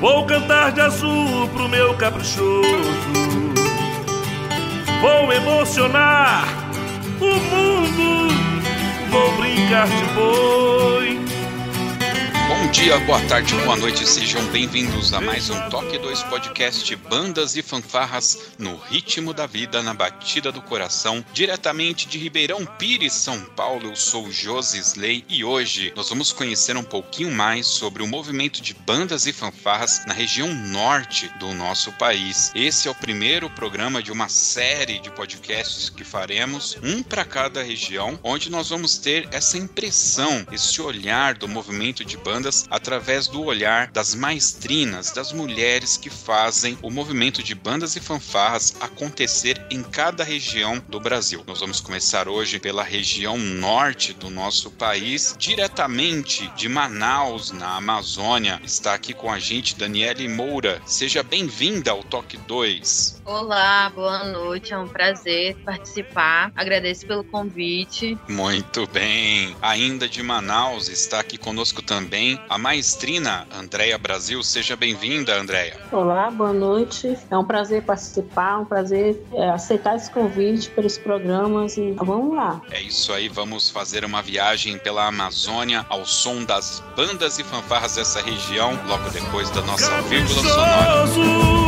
Vou cantar de azul pro meu caprichoso. Vou emocionar o mundo. Vou brincar de boi. Bom dia, boa tarde, boa noite, sejam bem-vindos a mais um Toque 2 Podcast Bandas e Fanfarras no ritmo da vida, na batida do coração, diretamente de Ribeirão Pires, São Paulo. Eu sou Josi Slay e hoje nós vamos conhecer um pouquinho mais sobre o movimento de bandas e fanfarras na região norte do nosso país. Esse é o primeiro programa de uma série de podcasts que faremos, um para cada região, onde nós vamos ter essa impressão, esse olhar do movimento de bandas bandas através do olhar das maestrinas, das mulheres que fazem o movimento de bandas e fanfarras acontecer em cada região do Brasil. Nós vamos começar hoje pela região norte do nosso país, diretamente de Manaus, na Amazônia. Está aqui com a gente Daniele Moura. Seja bem-vinda ao Toque 2. Olá, boa noite. É um prazer participar. Agradeço pelo convite. Muito bem. Ainda de Manaus está aqui conosco também a maestrina Andréia Brasil. Seja bem-vinda, Andréia. Olá, boa noite. É um prazer participar, um prazer é, aceitar esse convite pelos programas e vamos lá. É isso aí, vamos fazer uma viagem pela Amazônia ao som das bandas e fanfarras dessa região, logo depois da nossa vírgula sonora.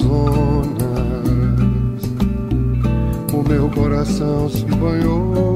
Amazonas, o meu coração se banhou.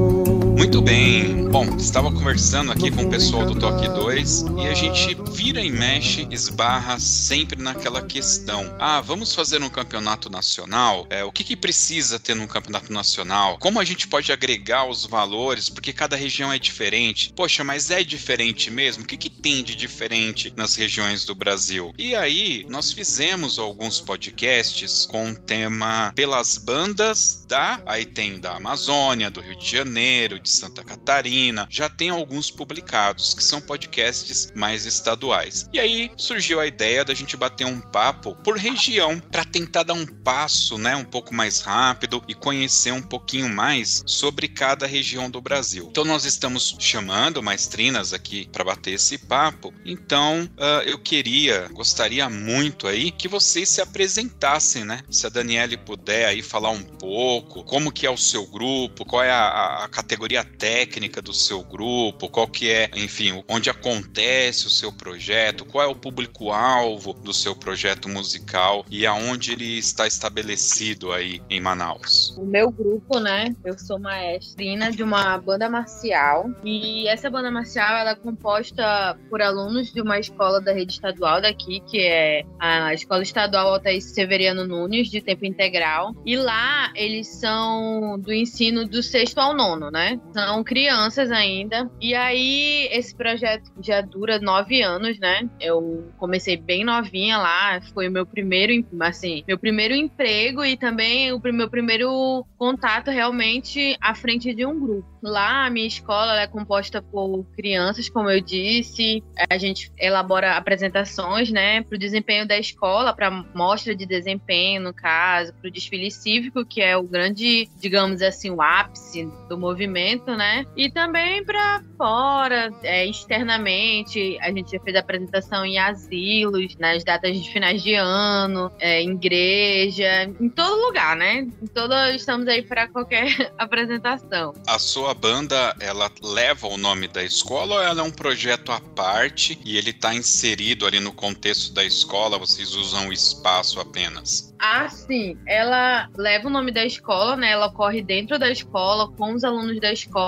Muito bem. Bom, estava conversando aqui com o pessoal do Toque 2 e a gente vira e mexe, esbarra sempre naquela questão. Ah, vamos fazer um campeonato nacional? É, o que, que precisa ter num campeonato nacional? Como a gente pode agregar os valores? Porque cada região é diferente. Poxa, mas é diferente mesmo? O que, que tem de diferente nas regiões do Brasil? E aí, nós fizemos alguns podcasts com o tema pelas bandas da. Aí tem da Amazônia, do Rio de Janeiro, de Santa Catarina, já tem alguns publicados, que são podcasts mais estaduais. E aí surgiu a ideia da gente bater um papo por região para tentar dar um passo, né, um pouco mais rápido e conhecer um pouquinho mais sobre cada região do Brasil. Então nós estamos chamando maestrinas aqui para bater esse papo. Então uh, eu queria, gostaria muito aí que vocês se apresentassem, né? Se a Daniele puder aí falar um pouco, como que é o seu grupo, qual é a, a categoria técnica do seu grupo, qual que é, enfim, onde acontece o seu projeto, qual é o público-alvo do seu projeto musical e aonde ele está estabelecido aí em Manaus. O meu grupo, né, eu sou maestrina de uma banda marcial e essa banda marcial ela é composta por alunos de uma escola da rede estadual daqui, que é a Escola Estadual Altair Severiano Nunes, de tempo integral. E lá eles são do ensino do sexto ao nono, né? São crianças ainda. E aí, esse projeto já dura nove anos, né? Eu comecei bem novinha lá. Foi o meu primeiro, assim, meu primeiro emprego e também o meu primeiro contato realmente à frente de um grupo. Lá, a minha escola é composta por crianças, como eu disse. A gente elabora apresentações, né, para o desempenho da escola, para mostra de desempenho, no caso, para o desfile cívico, que é o grande, digamos assim, o ápice do movimento, né? E também para fora, é, externamente. A gente já fez apresentação em asilos, nas datas de finais de ano, é, em igreja, em todo lugar, né? Em todo, estamos aí para qualquer apresentação. A sua banda, ela leva o nome da escola ou ela é um projeto à parte e ele está inserido ali no contexto da escola? Vocês usam o espaço apenas? Ah, sim. Ela leva o nome da escola, né? Ela ocorre dentro da escola, com os alunos da escola.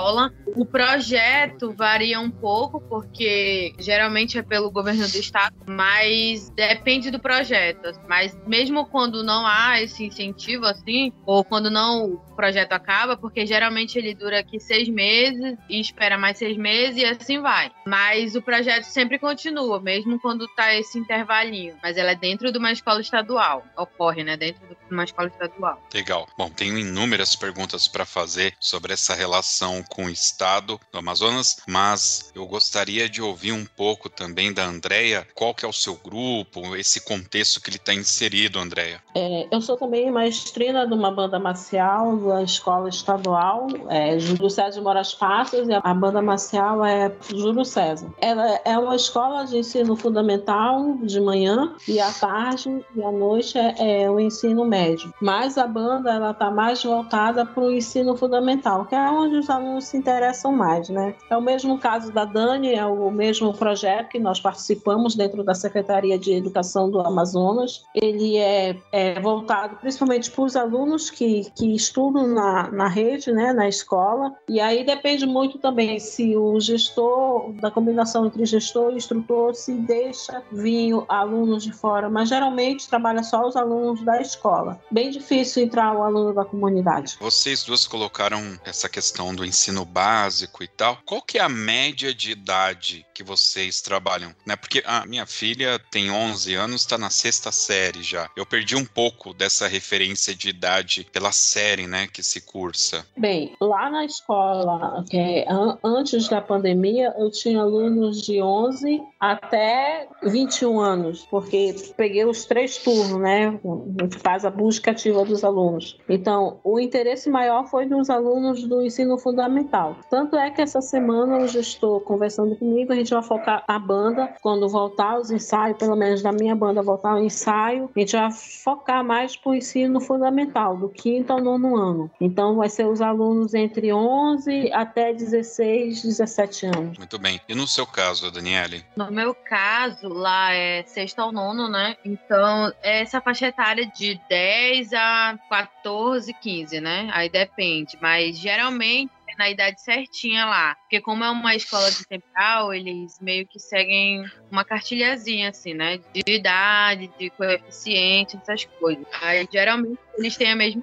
O projeto varia um pouco, porque geralmente é pelo governo do estado, mas depende do projeto. Mas mesmo quando não há esse incentivo, assim, ou quando não o projeto acaba, porque geralmente ele dura aqui seis meses e espera mais seis meses e assim vai. Mas o projeto sempre continua, mesmo quando tá esse intervalinho. Mas ela é dentro de uma escola estadual, ocorre, né, dentro de uma escola estadual. Legal. Bom, tenho inúmeras perguntas para fazer sobre essa relação com o estado do Amazonas, mas eu gostaria de ouvir um pouco também da Andrea, qual que é o seu grupo, esse contexto que ele está inserido, Andrea. É, eu sou também maestrina de uma banda marcial da escola estadual, é, Júlio César de Moraes Passos, e a banda marcial é Júlio César. Ela é uma escola de ensino fundamental de manhã e à tarde e à noite é, é o ensino médio. Mas a banda ela está mais voltada para o ensino fundamental, que é onde os alunos se interessam mais, né? É o mesmo caso da Dani, é o mesmo projeto que nós participamos dentro da Secretaria de Educação do Amazonas. Ele é, é voltado principalmente para os alunos que, que estudam na, na rede, né, na escola. E aí depende muito também se o gestor, da combinação entre gestor e instrutor, se deixa vir alunos de fora, mas geralmente trabalha só os alunos da escola. Bem difícil entrar o aluno da comunidade. Vocês duas colocaram essa questão do ensino básico e tal. Qual que é a média de idade que vocês trabalham? Né? Porque a minha filha tem 11 anos, está na sexta série já. Eu perdi um pouco dessa referência de idade pela série, né, que se cursa. Bem, lá na escola, que é, antes da pandemia, eu tinha alunos de 11 até 21 anos, porque peguei os três turnos, né? Faz a busca ativa dos alunos. Então, o interesse maior foi dos alunos do ensino fundamental. Tanto é que essa semana eu já estou conversando comigo, a gente vai focar a banda, quando voltar os ensaios, pelo menos da minha banda voltar o ensaio, a gente vai focar mais para o ensino fundamental, do quinto ao nono ano. Então, vai ser os alunos entre 11 até 16, 17 anos. Muito bem. E no seu caso, Daniele? No meu caso, lá é sexto ao nono, né? Então, é essa faixa etária de 10 a 14, 15, né? Aí depende. Mas geralmente é na idade certinha lá. Porque como é uma escola de temporal, eles meio que seguem uma cartilhazinha, assim, né? De idade, de coeficiente, essas coisas. Aí geralmente eles têm a mesma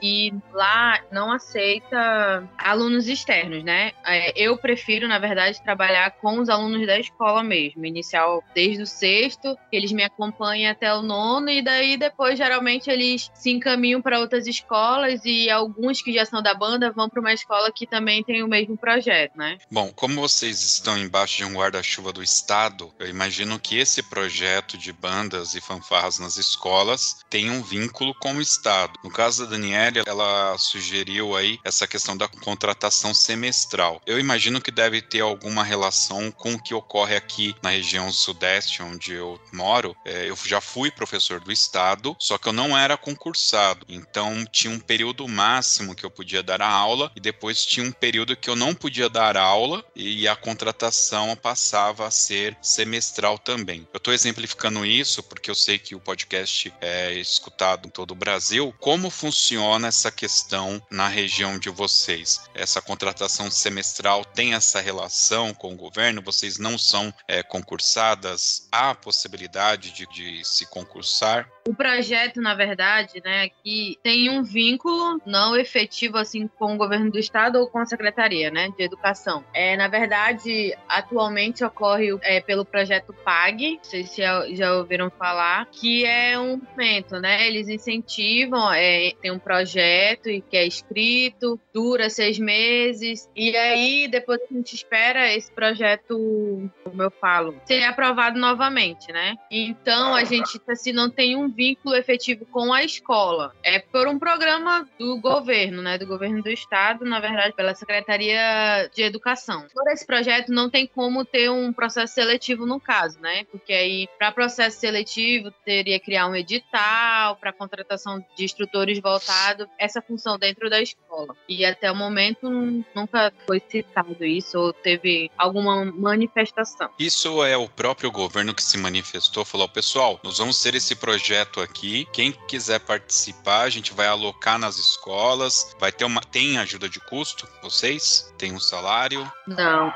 e lá não aceita alunos externos, né? É, eu prefiro, na verdade, trabalhar com os alunos da escola mesmo, inicial desde o sexto, eles me acompanham até o nono e daí depois geralmente eles se encaminham para outras escolas e alguns que já são da banda vão para uma escola que também tem o mesmo projeto, né? Bom, como vocês estão embaixo de um guarda-chuva do estado, eu imagino que esse projeto de bandas e fanfarras nas escolas tem um vínculo com o estado. No caso da Daniele, ela sugeriu aí essa questão da contratação semestral. Eu imagino que deve ter alguma relação com o que ocorre aqui na região sudeste, onde eu moro. É, eu já fui professor do estado, só que eu não era concursado. Então tinha um período máximo que eu podia dar a aula e depois tinha um período que eu não podia dar aula e a contratação passava a ser semestral também. Eu estou exemplificando isso porque eu sei que o podcast é escutado em todo o Brasil. Como funciona funciona essa questão na região de vocês? Essa contratação semestral tem essa relação com o governo? Vocês não são é, concursadas? Há possibilidade de, de se concursar? O projeto, na verdade, né, aqui tem um vínculo não efetivo assim com o governo do estado ou com a secretaria, né, de educação. É, na verdade, atualmente ocorre é, pelo projeto PAG, não sei se já ouviram falar, que é um momento, né? Eles incentivam, é, tem um projeto que é escrito, dura seis meses, e aí depois a gente espera esse projeto, como eu falo, ser aprovado novamente, né? Então a gente assim não tem um vínculo efetivo com a escola. É por um programa do governo, né? Do governo do estado, na verdade, pela Secretaria de Educação. Por esse projeto não tem como ter um processo seletivo no caso, né? Porque aí, para processo seletivo, teria que criar um edital para contratação de instrutores essa função dentro da escola. E até o momento nunca foi citado isso ou teve alguma manifestação. Isso é o próprio governo que se manifestou, falou: pessoal, nós vamos ter esse projeto projeto aqui. Quem quiser participar, a gente vai alocar nas escolas. Vai ter uma. Tem ajuda de custo? Vocês? Tem um salário? Não.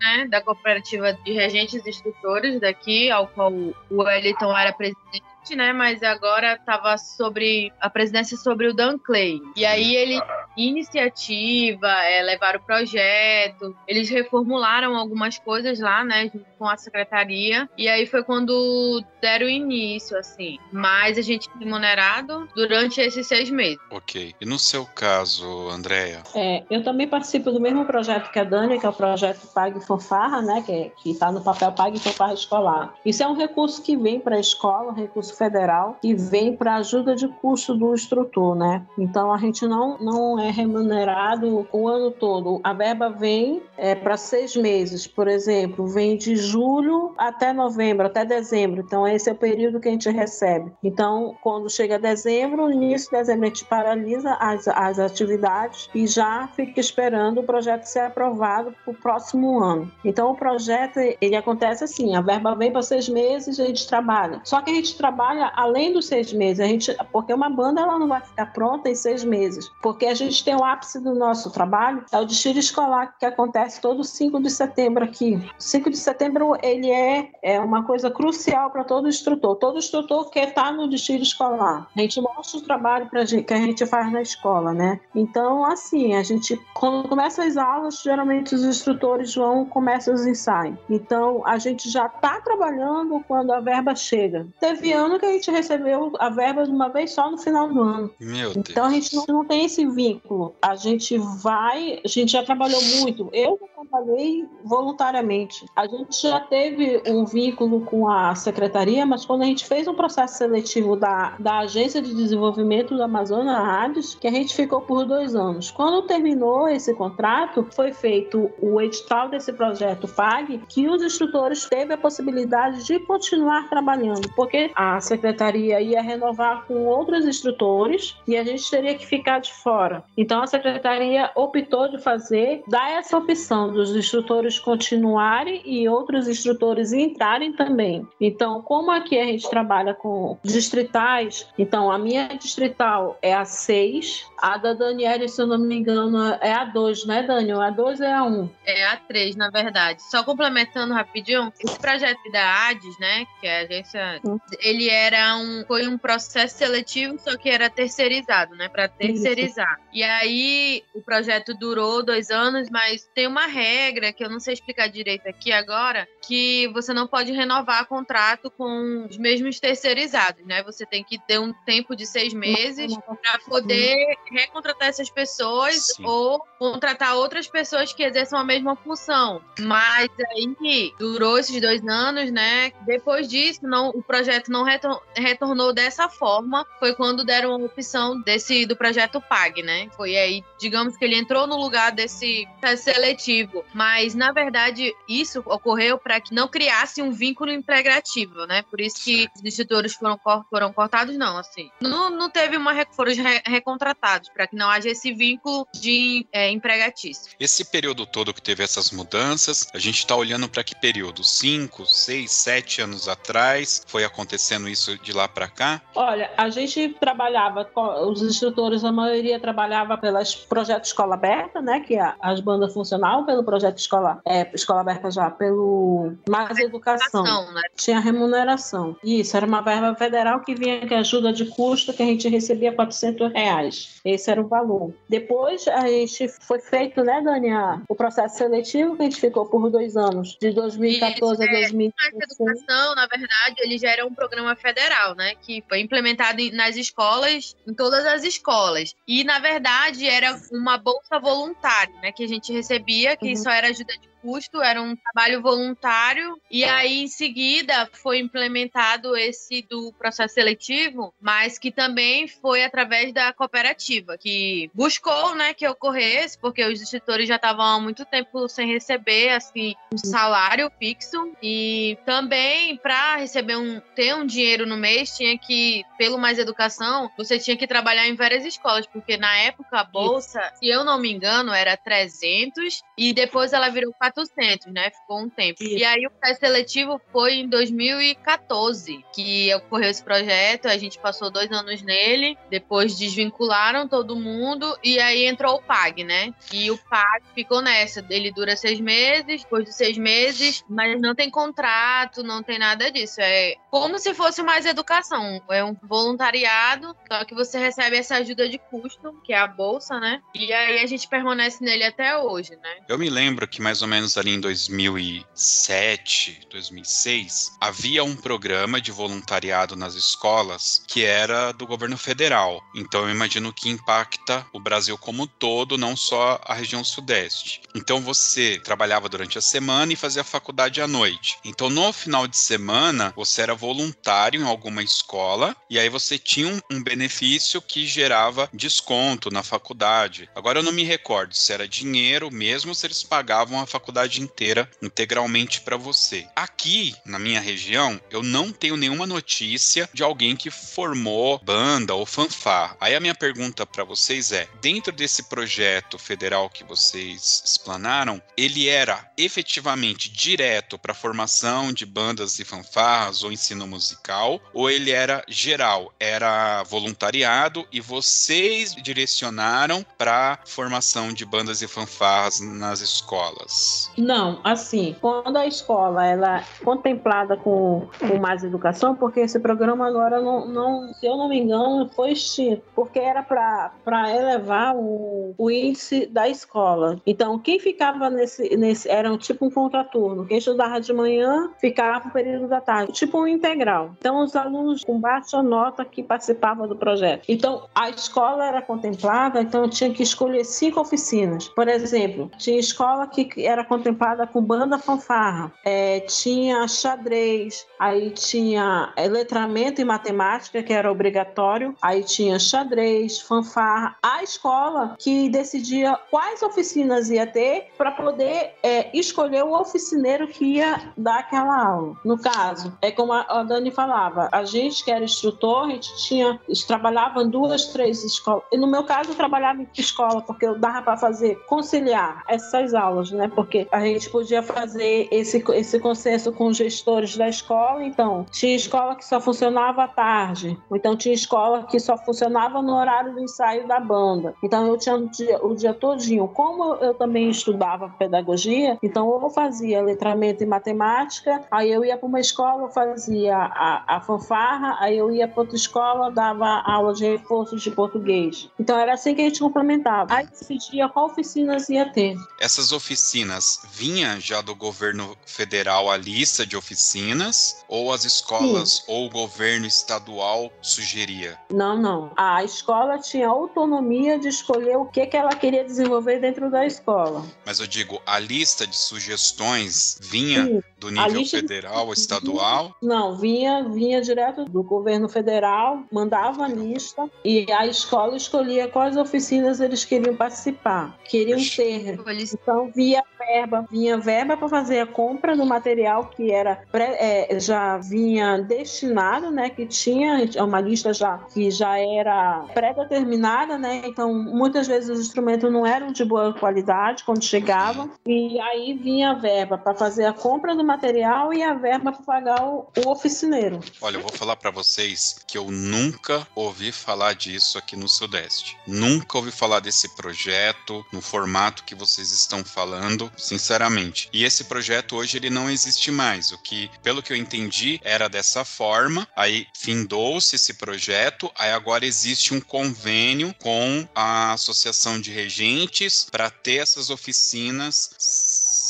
Né, da cooperativa de regentes e instrutores daqui, ao qual o Wellington era presidente né? Mas agora estava sobre a presidência sobre o Dan Clay. E aí ele iniciativa, é, levaram o projeto, eles reformularam algumas coisas lá, né, com a secretaria. E aí foi quando deram início, assim. Mas a gente é remunerado durante esses seis meses. Ok. E no seu caso, Andréia? É, eu também participo do mesmo projeto que a Dani, que é o projeto Pague Fanfarra, né, que está no papel Pague Fanfarra Escolar. Isso é um recurso que vem para a escola, um recurso federal que vem para ajuda de custo do instrutor, né? Então a gente não, não é remunerado o ano todo. A verba vem é, para seis meses, por exemplo, vem de julho até novembro, até dezembro. Então esse é o período que a gente recebe. Então quando chega dezembro, início de dezembro a gente paralisa as, as atividades e já fica esperando o projeto ser aprovado para o próximo ano. Então o projeto ele acontece assim, a verba vem para seis meses, a gente trabalha. Só que a gente trabalha trabalha além dos seis meses. A gente, porque uma banda ela não vai ficar pronta em seis meses, porque a gente tem o ápice do nosso trabalho, é o desfile escolar que acontece todo 5 de setembro aqui. 5 de setembro ele é, é uma coisa crucial para todo instrutor. Todo instrutor quer estar no desfile escolar. A gente mostra o trabalho pra gente, que a gente faz na escola, né? Então, assim, a gente, quando começa as aulas, geralmente os instrutores vão começam os ensaios. Então, a gente já está trabalhando quando a verba chega. Teve ano ano que a gente recebeu a verba de uma vez só no final do ano. Meu Deus. Então a gente não, não tem esse vínculo. A gente vai, a gente já trabalhou muito. Eu trabalhei voluntariamente. A gente já teve um vínculo com a secretaria, mas quando a gente fez um processo seletivo da, da Agência de Desenvolvimento do Amazonas Rádios, que a gente ficou por dois anos. Quando terminou esse contrato, foi feito o edital desse projeto PAG, que os instrutores teve a possibilidade de continuar trabalhando, porque a secretaria ia renovar com outros instrutores e a gente teria que ficar de fora. Então a secretaria optou de fazer, dar essa opção dos instrutores continuarem e outros instrutores entrarem também. Então, como aqui a gente trabalha com distritais, então a minha distrital é a 6, a da Daniela, se eu não me engano, é a 2, né, Daniel? A 2 é a 1. É a 3, na verdade. Só complementando rapidinho, esse projeto da ADES, né, que é a agência, hum. Ele era um foi um processo seletivo, só que era terceirizado, né, para terceirizar. Isso. E aí o projeto durou dois anos, mas tem uma regra regra que eu não sei explicar direito aqui agora, que você não pode renovar contrato com os mesmos terceirizados, né? Você tem que ter um tempo de seis meses para poder recontratar essas pessoas Sim. ou contratar outras pessoas que exerçam a mesma função. Mas aí durou esses dois anos, né? Depois disso, não, o projeto não retor retornou dessa forma. Foi quando deram a opção desse do projeto PAG, né? Foi aí, digamos que ele entrou no lugar desse seletivo mas na verdade isso ocorreu para que não criasse um vínculo empregrativo, né? Por isso que os instrutores foram, foram cortados, não, assim. Não, não teve uma foram recontratados para que não haja esse vínculo de é, empregatício. Esse período todo que teve essas mudanças, a gente está olhando para que período? Cinco, seis, sete anos atrás foi acontecendo isso de lá para cá? Olha, a gente trabalhava, os instrutores, a maioria trabalhava pelas projetos Escola Aberta, né? Que as bandas funcionavam pelo projeto Escola, é, Escola Aberta já, pelo Mais Educação. Né? Tinha remuneração. Isso, era uma verba federal que vinha de ajuda de custo que a gente recebia 400 reais. Esse era o valor. Depois a gente foi feito, né, Dani, o processo seletivo que a gente ficou por dois anos, de 2014 Isso, a 2015. É, educação, na verdade, ele já era um programa federal, né, que foi implementado nas escolas, em todas as escolas. E, na verdade, era uma bolsa voluntária, né, que a gente recebia, que uhum. só era ajuda de custo, era um trabalho voluntário, e aí em seguida foi implementado esse do processo seletivo, mas que também foi através da cooperativa, que buscou né, que ocorresse, porque os instrutores já estavam há muito tempo sem receber assim, um salário fixo, e também para receber um, ter um dinheiro no mês, tinha que, pelo Mais Educação, você tinha que trabalhar em várias escolas, porque na época a bolsa, se eu não me engano, era 300, e depois ela virou 400 400, né? Ficou um tempo. Isso. E aí o teste seletivo foi em 2014 que ocorreu esse projeto. A gente passou dois anos nele, depois desvincularam todo mundo e aí entrou o PAG, né? E o PAG ficou nessa. Ele dura seis meses, depois de seis meses, mas não tem contrato, não tem nada disso. É como se fosse mais educação. É um voluntariado, só que você recebe essa ajuda de custo, que é a bolsa, né? E aí a gente permanece nele até hoje, né? Eu me lembro que mais ou menos menos ali em 2007, 2006, havia um programa de voluntariado nas escolas que era do governo federal. Então eu imagino que impacta o Brasil como um todo, não só a região sudeste. Então você trabalhava durante a semana e fazia faculdade à noite. Então no final de semana você era voluntário em alguma escola e aí você tinha um, um benefício que gerava desconto na faculdade. Agora eu não me recordo se era dinheiro mesmo se eles pagavam a faculdade faculdade inteira integralmente para você. Aqui, na minha região, eu não tenho nenhuma notícia de alguém que formou banda ou fanfar. Aí a minha pergunta para vocês é: dentro desse projeto federal que vocês explanaram, ele era efetivamente direto para formação de bandas e fanfarras ou ensino musical, ou ele era geral, era voluntariado e vocês direcionaram para formação de bandas e fanfarras nas escolas? Não, assim, quando a escola ela é contemplada com, com mais educação, porque esse programa agora não, não se eu não me engano, foi extinto, porque era para elevar o, o índice da escola. Então, quem ficava nesse, nesse era tipo um contraturno, quem estudava de manhã ficava no período da tarde, tipo um integral. Então, os alunos com baixa nota que participavam do projeto. Então, a escola era contemplada, então tinha que escolher cinco oficinas. Por exemplo, tinha escola que era contemplada com banda fanfarra, é, tinha xadrez, aí tinha letramento e matemática, que era obrigatório, aí tinha xadrez, fanfarra. A escola que decidia quais oficinas ia ter para poder é, escolher o oficineiro que ia dar aquela aula. No caso, é como a Dani falava, a gente que era instrutor, a gente tinha, trabalhava em duas, três escolas. E no meu caso, eu trabalhava em escola, porque eu dava para fazer, conciliar essas aulas, né? Porque a gente podia fazer esse, esse consenso com os gestores da escola. Então, tinha escola que só funcionava à tarde, ou então tinha escola que só funcionava no horário do ensaio da banda. Então, eu tinha o dia, o dia todinho. Como eu também estudava pedagogia, então eu fazia letramento em matemática, aí eu ia para uma escola, fazia a, a fanfarra, aí eu ia para outra escola, dava aula de reforço de português. Então, era assim que a gente complementava. Aí decidia qual oficinas ia ter. Essas oficinas vinha já do governo federal a lista de oficinas ou as escolas Sim. ou o governo estadual sugeria? Não, não. A escola tinha autonomia de escolher o que, que ela queria desenvolver dentro da escola. Mas eu digo, a lista de sugestões vinha Sim. do nível federal, de... estadual? Não, vinha, vinha direto do governo federal, mandava a lista e a escola escolhia quais oficinas eles queriam participar, queriam ter. Então via verba, vinha verba para fazer a compra do material que era é, já vinha destinado, né? Que tinha uma lista já que já era pré-determinada, né? Então muitas vezes os instrumentos não eram de boa qualidade quando chegavam e aí vinha a verba para fazer a compra do material e a verba para pagar o, o oficineiro. Olha, eu vou falar para vocês que eu nunca ouvi falar disso aqui no Sudeste. Nunca ouvi falar desse projeto no formato que vocês estão falando, sinceramente. E esse projeto hoje ele não existe mais. O que, pelo que eu entendi, era dessa forma. Aí findou-se esse projeto. Aí agora existe um convênio com a Associação de Regentes para ter essas oficinas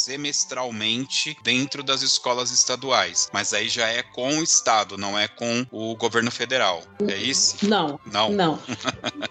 semestralmente dentro das escolas estaduais. Mas aí já é com o Estado, não é com o governo federal. É isso? Não. Não. Não.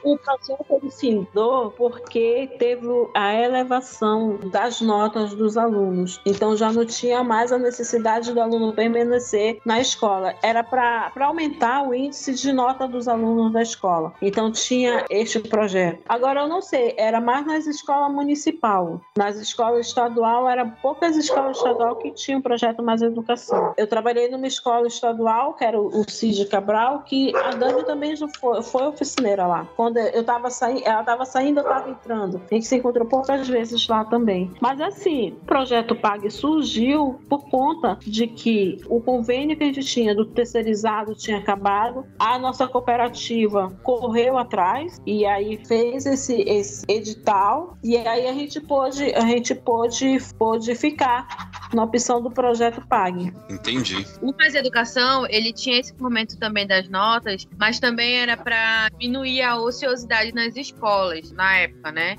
o projeto ele findou porque teve a elevação das notas dos alunos. Então já não tinha mais a necessidade do aluno permanecer na escola. Era para aumentar o índice de nota dos alunos da escola. Então tinha este projeto. Agora eu não sei, era mais nas escolas municipal. Nas escolas estadual era poucas escolas estadual que tinham projeto Mais Educação. Eu trabalhei numa escola estadual, que era o Cid Cabral, que a Dani também já foi, foi oficineira lá. Quando eu estava saindo, ela estava saindo, eu estava entrando. A gente se encontrou poucas vezes lá também. Mas assim, o projeto PAG surgiu por conta de que o convênio que a gente tinha do terceirizado tinha acabado, a nossa cooperativa correu atrás e aí fez esse, esse edital e aí a gente pôde, a gente pôde, pôde pôde ficar na opção do projeto PAG. Entendi. O Mais Educação, ele tinha esse momento também das notas, mas também era para diminuir a ociosidade nas escolas, na época, né?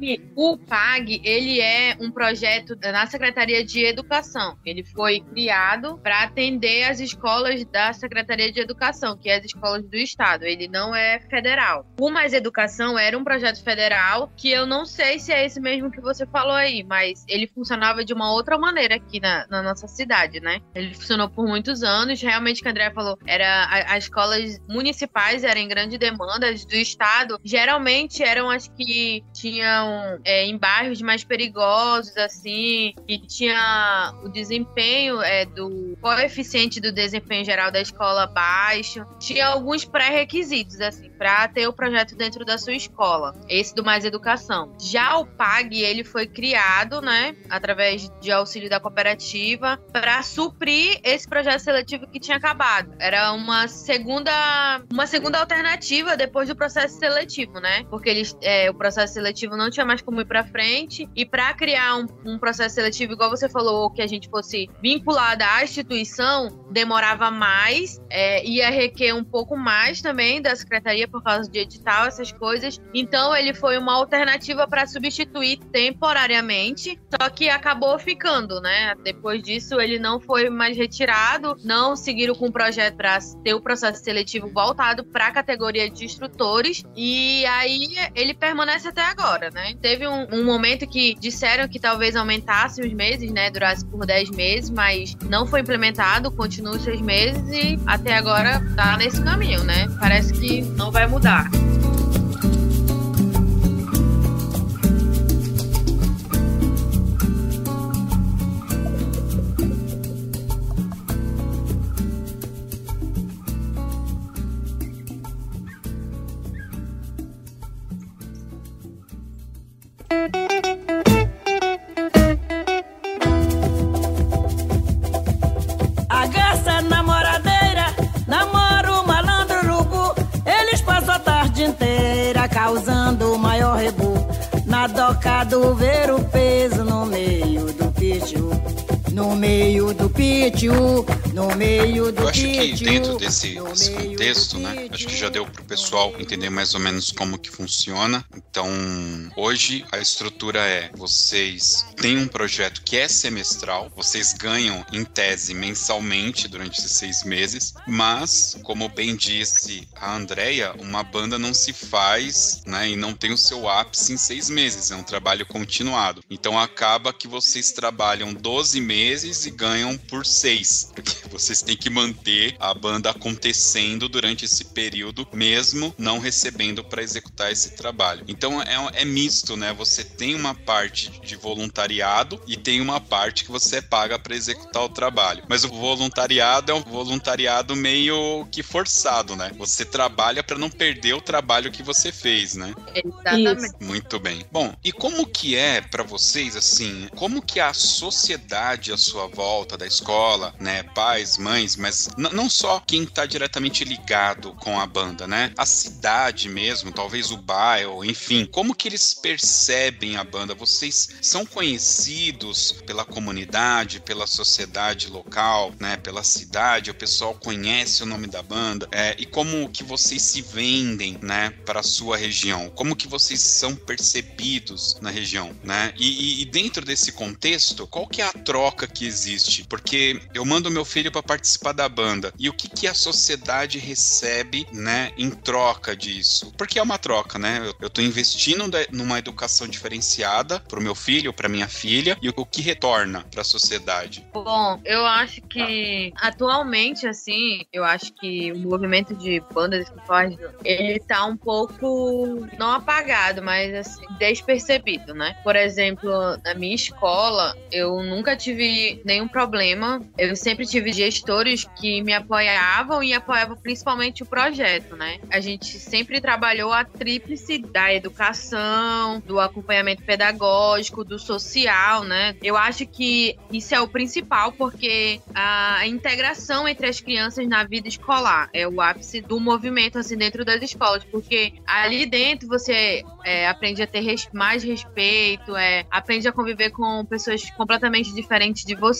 E o PAG, ele é um projeto na Secretaria de Educação. Ele foi criado para atender as escolas da Secretaria de Educação, que é as escolas do Estado. Ele não é federal. O Mais Educação era um projeto federal que eu não sei se é esse mesmo que você falou aí, mas ele funcionava de uma outra maneira aqui na, na, nossa cidade, né? Ele funcionou por muitos anos. Realmente, o que a André falou, era as escolas municipais eram em grande demanda, as do estado geralmente eram as que tinham é, em bairros mais perigosos, assim, e tinha o desempenho é, do coeficiente do desempenho geral da escola baixo. Tinha alguns pré-requisitos, assim, para ter o projeto dentro da sua escola. Esse do Mais Educação. Já o PAG, ele foi criado, né, através de auxílio da cooperativa para suprir esse projeto seletivo que tinha acabado. Era uma segunda, uma segunda alternativa depois do processo seletivo, né? Porque eles, é, o processo seletivo não tinha mais como ir para frente e para criar um, um, processo seletivo igual você falou que a gente fosse vinculada à instituição demorava mais, é, ia requer um pouco mais também da secretaria por causa de edital essas coisas. Então ele foi uma alternativa para substituir temporariamente, só que acabou ficando, né? Depois disso, ele não foi mais retirado, não seguiram com o projeto para ter o processo seletivo voltado para a categoria de instrutores, e aí ele permanece até agora, né? Teve um, um, momento que disseram que talvez aumentasse os meses, né? Durasse por 10 meses, mas não foi implementado, continua os seis meses e até agora tá nesse caminho, né? Parece que não vai mudar. Tocado ver o peso meio do pitiu, no meio do Eu acho que dentro desse, desse contexto, né? Acho que já deu pro pessoal entender mais ou menos como que funciona. Então, hoje a estrutura é: vocês têm um projeto que é semestral, vocês ganham em tese mensalmente durante esses seis meses, mas, como bem disse a Andrea, uma banda não se faz, né? E não tem o seu ápice em seis meses, é um trabalho continuado. Então acaba que vocês trabalham 12 meses meses e ganham por seis, porque vocês têm que manter a banda acontecendo durante esse período, mesmo não recebendo para executar esse trabalho. Então é, é misto, né? Você tem uma parte de voluntariado e tem uma parte que você paga para executar o trabalho. Mas o voluntariado é um voluntariado meio que forçado, né? Você trabalha para não perder o trabalho que você fez, né? Exatamente. Muito bem. Bom, e como que é para vocês assim? Como que a sociedade à sua volta da escola, né, pais, mães, mas não só quem está diretamente ligado com a banda, né? A cidade mesmo, talvez o bairro, enfim, como que eles percebem a banda? Vocês são conhecidos pela comunidade, pela sociedade local, né, pela cidade, o pessoal conhece o nome da banda, é, e como que vocês se vendem, né, para a sua região? Como que vocês são percebidos na região, né? E, e, e dentro desse contexto, qual que é a troca que existe? Porque eu mando meu filho para participar da banda e o que que a sociedade recebe, né, em troca disso? Porque é uma troca, né? Eu, eu tô investindo numa educação diferenciada para o meu filho, para minha filha e o que retorna para a sociedade. Bom, eu acho que atualmente, assim, eu acho que o movimento de bandas que faz, ele tá um pouco não apagado, mas assim, despercebido, né? Por exemplo, na minha escola, eu nunca tive nenhum problema. Eu sempre tive gestores que me apoiavam e apoiavam principalmente o projeto, né? A gente sempre trabalhou a tríplice da educação, do acompanhamento pedagógico, do social, né? Eu acho que isso é o principal porque a integração entre as crianças na vida escolar é o ápice do movimento assim dentro das escolas, porque ali dentro você é, aprende a ter mais respeito, é, aprende a conviver com pessoas completamente diferentes de você,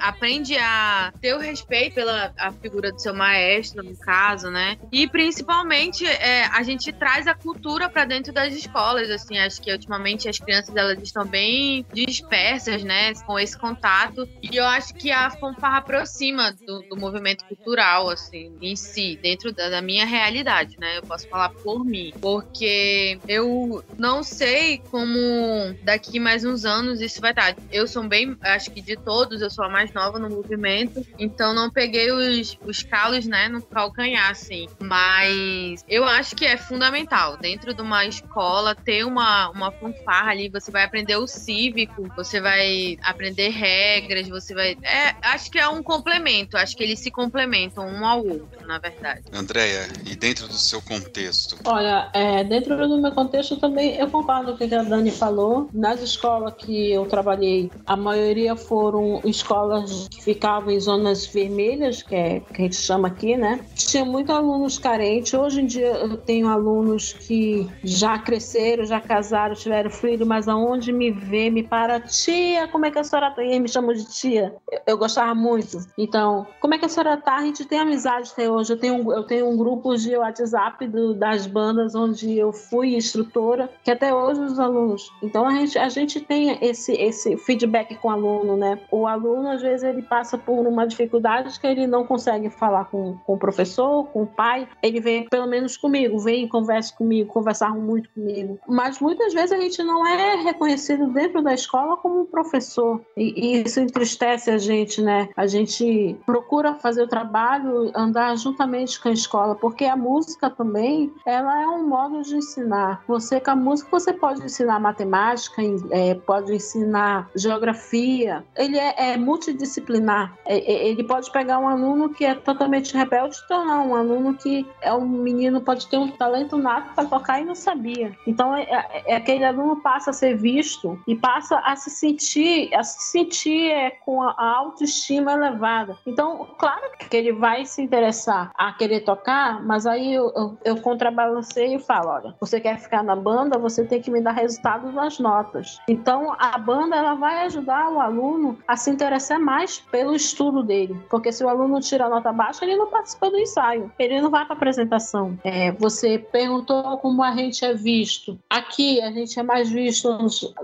aprende a ter o respeito pela a figura do seu maestro, no caso, né? E principalmente é, a gente traz a cultura para dentro das escolas, assim, acho que ultimamente as crianças elas estão bem dispersas, né, com esse contato, e eu acho que a fanfarra aproxima do, do movimento cultural, assim, em si, dentro da, da minha realidade, né? Eu posso falar por mim, porque eu não sei como daqui mais uns anos isso vai estar. Eu sou bem, acho que de todos, eu sou a mais nova no movimento, então não peguei os, os calos, né, no calcanhar, assim. Mas eu acho que é fundamental, dentro de uma escola, ter uma, uma fanfarra ali, você vai aprender o cívico, você vai aprender regras, você vai. É, acho que é um complemento, acho que eles se complementam um ao outro, na verdade. Andréia, e dentro do seu contexto? Olha, é, dentro do meu contexto também eu concordo com o que a Dani falou. Nas escolas que eu trabalhei, a maioria foram escolas que ficavam em zonas vermelhas, que, é, que a gente chama aqui, né? Tinha muitos alunos carentes. Hoje em dia eu tenho alunos que já cresceram, já casaram, tiveram filho, mas aonde me vê, me para, tia, como é que a senhora tá? E me chamam de tia. Eu, eu gostava muito. Então, como é que a senhora tá? A gente tem amizade até hoje. Eu tenho, eu tenho um grupo de WhatsApp do, das bandas onde eu fui instrutora, que até hoje os alunos. Então a gente, a gente tem esse, esse feedback com o aluno, né? O aluno, às vezes, ele passa por uma dificuldade que ele não consegue falar com, com o professor, com o pai. Ele vem, pelo menos comigo, vem e conversa comigo, conversaram muito comigo. Mas muitas vezes a gente não é reconhecido dentro da escola como um professor. E, e isso entristece a gente, né? A gente procura fazer o trabalho, andar juntamente com a escola, porque a música também, ela é um modo de ensinar. Você, com a música, você pode ensinar matemática, é, pode ensinar geografia. Ele é, é multidisciplinar. É, é, ele pode pegar um aluno que é totalmente rebelde tornar um aluno que é um menino, pode ter um talento nato para tocar e não sabia. Então, é, é, é, aquele aluno passa a ser visto e passa a se sentir, a se sentir é, com a autoestima elevada. Então, claro que ele vai se interessar a querer tocar, mas aí eu, eu, eu contrabalancei e falo, olha, você quer ficar na banda, você tem que me dar resultado nas notas. Então, a banda ela vai ajudar o aluno a se interessar mais pelo estudo dele, porque se o aluno tira nota baixa, ele não participa do ensaio, ele não vai para apresentação. É, você perguntou como a gente é visto. Aqui a gente é mais visto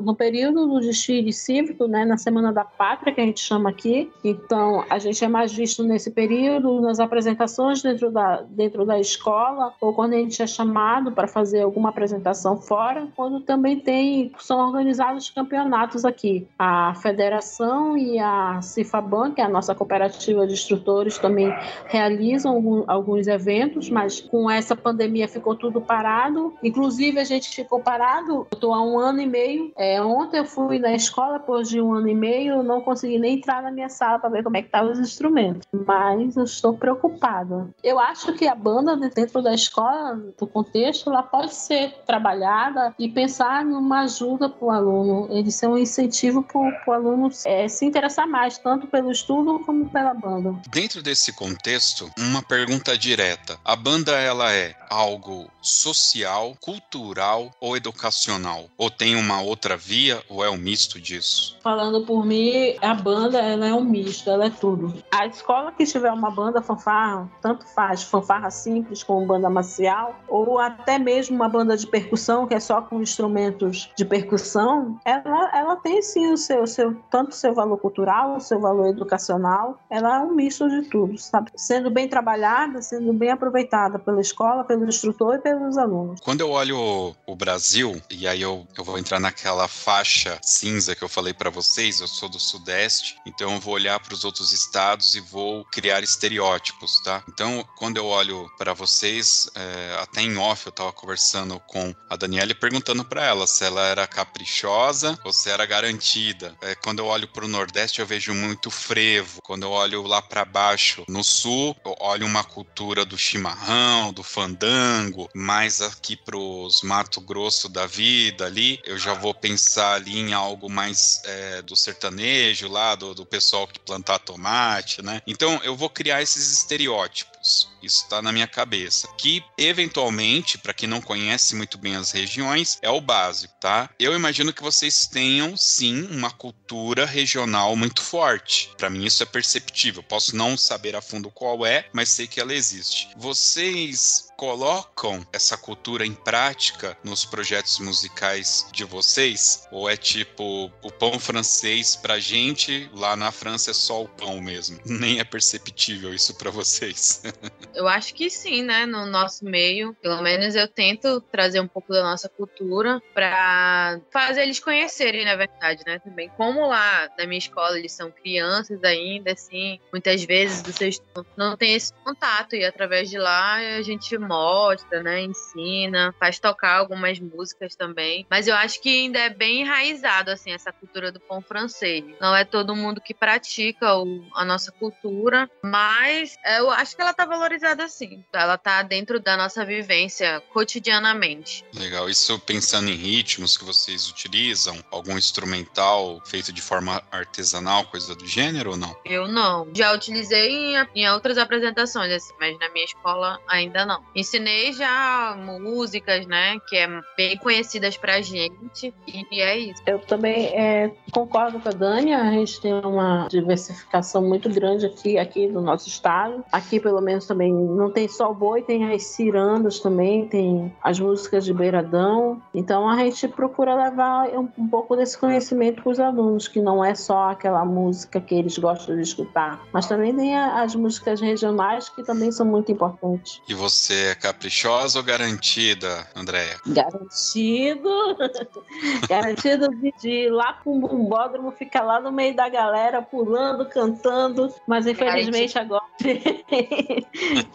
no período do desfile cívico, né, na Semana da Pátria, que a gente chama aqui. Então, a gente é mais visto nesse período, nas apresentações dentro da, dentro da escola, ou quando a gente é chamado para fazer alguma apresentação fora, quando também tem são organizados campeonatos aqui. A federação Federação e a Cifaban, que é a nossa cooperativa de instrutores, também realizam alguns eventos, mas com essa pandemia ficou tudo parado. Inclusive, a gente ficou parado, estou há um ano e meio. É, ontem eu fui na escola, depois de um ano e meio, não consegui nem entrar na minha sala para ver como é que estavam os instrumentos. Mas eu estou preocupada. Eu acho que a banda dentro da escola, do contexto, ela pode ser trabalhada e pensar numa ajuda para o aluno. Ele ser um incentivo para o aluno é, se interessar mais, tanto pelo estudo como pela banda. Dentro desse contexto, uma pergunta direta. A banda ela é algo social, cultural ou educacional? Ou tem uma outra via ou é um misto disso? Falando por mim, a banda ela é um misto, ela é tudo. A escola que tiver uma banda fanfarra, tanto faz fanfarra simples como banda marcial, ou até mesmo uma banda de percussão que é só com instrumentos de percussão, ela, ela tem sim o seu, seu tanto o seu valor cultural, o seu valor educacional, ela é um misto de tudo, sabe? Sendo bem trabalhada, sendo bem aproveitada pela escola, pelo instrutor e pelos alunos. Quando eu olho o Brasil, e aí eu, eu vou entrar naquela faixa cinza que eu falei para vocês, eu sou do Sudeste, então eu vou olhar para os outros estados e vou criar estereótipos, tá? Então, quando eu olho para vocês, é, até em off eu estava conversando com a Daniela perguntando para ela se ela era caprichosa ou se era garantida. É, quando eu olho para o Nordeste, eu vejo muito frevo. Quando eu olho lá para baixo, no Sul, eu olho uma cultura do chimarrão, do fandango, mais aqui pros Mato Grosso da vida ali, eu já vou pensar ali em algo mais é, do sertanejo lá, do, do pessoal que plantar tomate, né? Então eu vou criar esses estereótipos. Isso está na minha cabeça. Que, eventualmente, para quem não conhece muito bem as regiões, é o básico, tá? Eu imagino que vocês tenham, sim, uma cultura regional muito forte. Para mim, isso é perceptível. Posso não saber a fundo qual é, mas sei que ela existe. Vocês colocam essa cultura em prática nos projetos musicais de vocês? Ou é tipo o pão francês pra gente, lá na França é só o pão mesmo? Nem é perceptível isso para vocês. eu acho que sim, né? No nosso meio, pelo menos eu tento trazer um pouco da nossa cultura para fazer eles conhecerem, na verdade, né? Também como lá na minha escola eles são crianças ainda, assim, muitas vezes vocês não tem esse contato e através de lá a gente mostra, né? Ensina, faz tocar algumas músicas também. Mas eu acho que ainda é bem enraizado, assim, essa cultura do pão francês. Não é todo mundo que pratica o, a nossa cultura, mas eu acho que ela tá valorizada assim. Ela tá dentro da nossa vivência cotidianamente. Legal. Isso pensando em ritmos que vocês utilizam, algum instrumental feito de forma artesanal, coisa do gênero ou não? Eu não. Já utilizei em, em outras apresentações, assim, mas na minha escola ainda não ensinei já músicas, né, que é bem conhecidas pra gente, e é isso. Eu também é, concordo com a Dani, a gente tem uma diversificação muito grande aqui, aqui no nosso estado. Aqui, pelo menos, também não tem só o boi, tem as cirandas também, tem as músicas de beiradão. Então, a gente procura levar um, um pouco desse conhecimento para os alunos, que não é só aquela música que eles gostam de escutar, mas também tem as músicas regionais que também são muito importantes. E você caprichosa ou garantida, Andréia? Garantido. Garantido de, de ir lá pro bumbódromo, ficar lá no meio da galera, pulando, cantando. Mas infelizmente garantido. agora.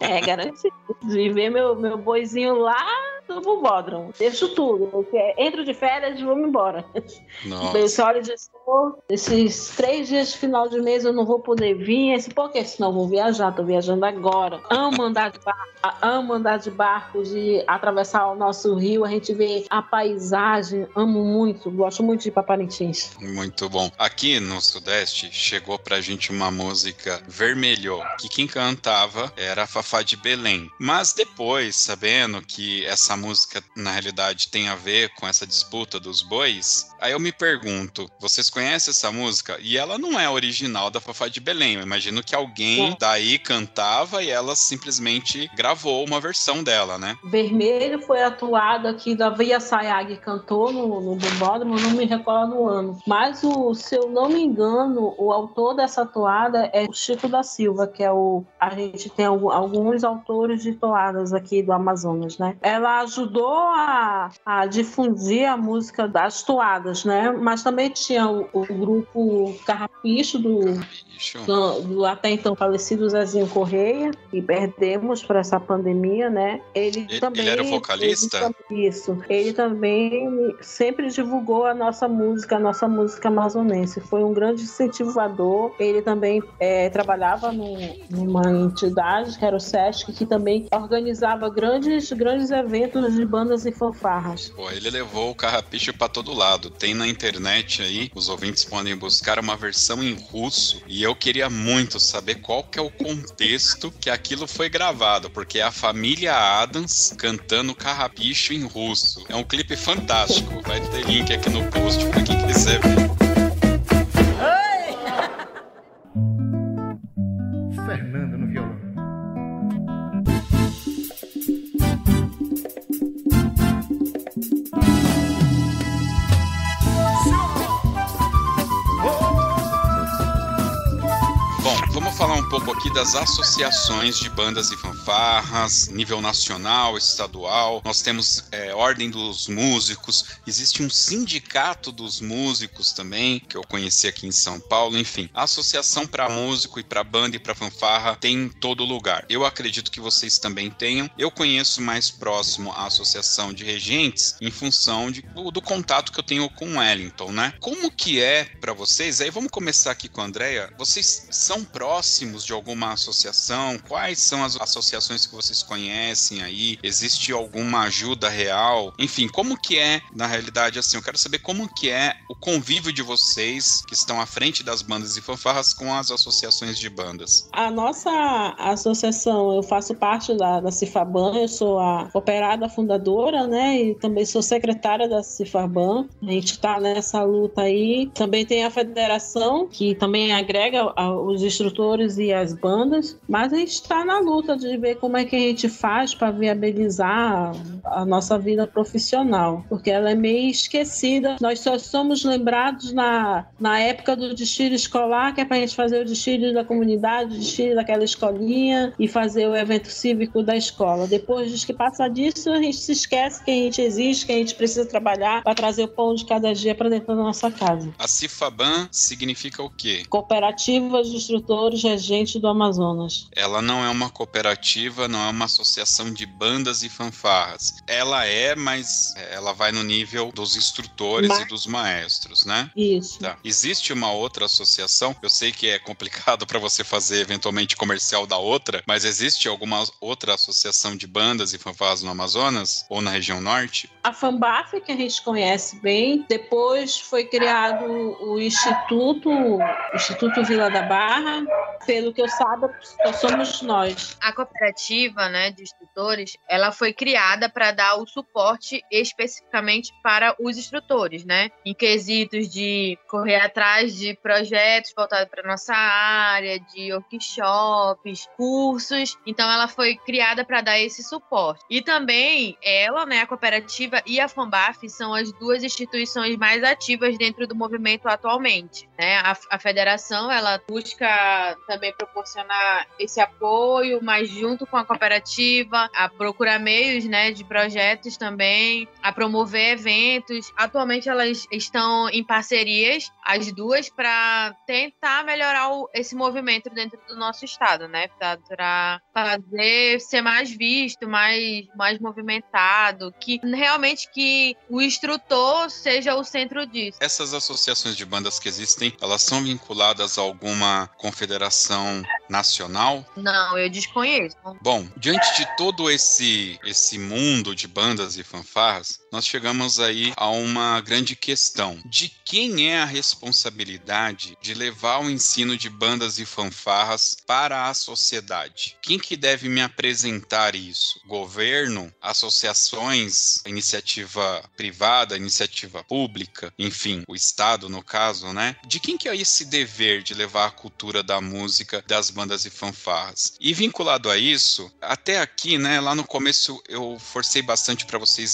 é garantido. De ver meu, meu boizinho lá no bumbódromo. Deixo tudo. Entro de férias e vou embora. Nossa. Olha de esses três dias de final de mês eu não vou poder vir. Esse, porque senão eu vou viajar, tô viajando agora. Amo andar de barco, amo andar de barco, de atravessar o nosso rio, a gente vê a paisagem, amo muito, gosto muito de Paparintins. Muito bom. Aqui no Sudeste chegou pra gente uma música Vermelho, que quem cantava era a Fafá de Belém. Mas depois, sabendo que essa música na realidade tem a ver com essa disputa dos bois, aí eu me pergunto, vocês conhecem essa música? E ela não é original da Fafá de Belém. Eu imagino que alguém daí cantava e ela simplesmente gravou uma versão dela, né? Vermelho foi atuado aqui da Via Sayag cantou no, no Bombódromo, não me recordo o ano. Mas o, se eu não me engano, o autor dessa toada é o Chico da Silva, que é o. A gente tem alguns autores de toadas aqui do Amazonas, né? Ela ajudou a, a difundir a música das toadas, né? Mas também tinha o, o grupo Carrapicho do, do, do, até então falecido Zezinho Correia, que perdemos para essa pandemia, né? Ele, ele também. Ele era vocalista? Ele, isso. Ele também sempre divulgou a nossa música, a nossa música amazonense. Foi um grande incentivador. Ele também é, trabalhava no, numa entidade, que era o SESC, que também organizava grandes, grandes eventos de bandas e fanfarras. Pô, ele levou o carrapicho para todo lado. Tem na internet aí, os ouvintes podem buscar uma versão em russo. E eu queria muito saber qual que é o contexto que aquilo foi gravado, porque é a família Adams cantando carrapicho em russo. É um clipe fantástico. Vai ter link aqui no post para quem quiser ver. Pouco aqui das associações de bandas e fanfarras, nível nacional, estadual. Nós temos é, Ordem dos Músicos, existe um sindicato dos músicos também, que eu conheci aqui em São Paulo. Enfim, a associação para músico e para banda e para fanfarra tem em todo lugar. Eu acredito que vocês também tenham. Eu conheço mais próximo a associação de regentes em função de, do, do contato que eu tenho com Wellington, né? Como que é para vocês? Aí vamos começar aqui com a Andrea. Vocês são próximos próximos de alguma associação? Quais são as associações que vocês conhecem aí? Existe alguma ajuda real? Enfim, como que é, na realidade, assim, eu quero saber como que é o convívio de vocês que estão à frente das bandas e fanfarras com as associações de bandas. A nossa associação, eu faço parte da, da Cifaban, eu sou a operada fundadora, né, e também sou secretária da Cifaban. A gente está nessa luta aí. Também tem a federação, que também agrega os instrutores e as bandas, mas a gente está na luta de ver como é que a gente faz para viabilizar a nossa vida profissional, porque ela é meio esquecida. Nós só somos lembrados na, na época do desfile escolar, que é para a gente fazer o desfile da comunidade, o desfile daquela escolinha e fazer o evento cívico da escola. Depois que passa disso, a gente se esquece que a gente existe, que a gente precisa trabalhar para trazer o pão de cada dia para dentro da nossa casa. A Cifaban significa o quê? Cooperativa de Instrutores Do Amazonas. Ela não é uma cooperativa, não é uma associação de bandas e fanfarras. Ela é, mas ela vai no nível dos instrutores e dos maestros, né? Isso. Tá. Existe uma outra associação? Eu sei que é complicado para você fazer eventualmente comercial da outra, mas existe alguma outra associação de bandas e fanfarras no Amazonas ou na região norte? A Fanbaf, que a gente conhece bem, depois foi criado o Instituto, o Instituto Vila da Barra, pelo que eu saiba, somos nós. A cooperativa né, de instrutores, ela foi criada para dar o suporte especificamente para os instrutores, né? Em quesitos de correr atrás de projetos voltados para nossa área, de workshops, cursos. Então ela foi criada para dar esse suporte. E também ela, né, a cooperativa e a FAMBAF são as duas instituições mais ativas dentro do movimento atualmente. Né? A, a federação ela busca também proporcionar esse apoio, mas junto com a cooperativa, a procurar meios né, de projetos também, a promover eventos. Atualmente elas estão em parcerias, as duas, para tentar melhorar o, esse movimento dentro do nosso estado, né? Para fazer ser mais visto, mais, mais movimentado, que realmente que o instrutor seja o centro disso. Essas associações de bandas que existem, elas são vinculadas a alguma confederação nacional? Não, eu desconheço. Bom, diante de todo esse esse mundo de bandas e fanfarras, nós chegamos aí a uma grande questão: de quem é a responsabilidade de levar o ensino de bandas e fanfarras para a sociedade? Quem que deve me apresentar isso? Governo, associações, iniciativa privada, iniciativa pública, enfim, o Estado no caso, né? De quem que é esse dever de levar a cultura da música das bandas e fanfarras? E vinculado a isso, até aqui, né, lá no começo eu forcei bastante para vocês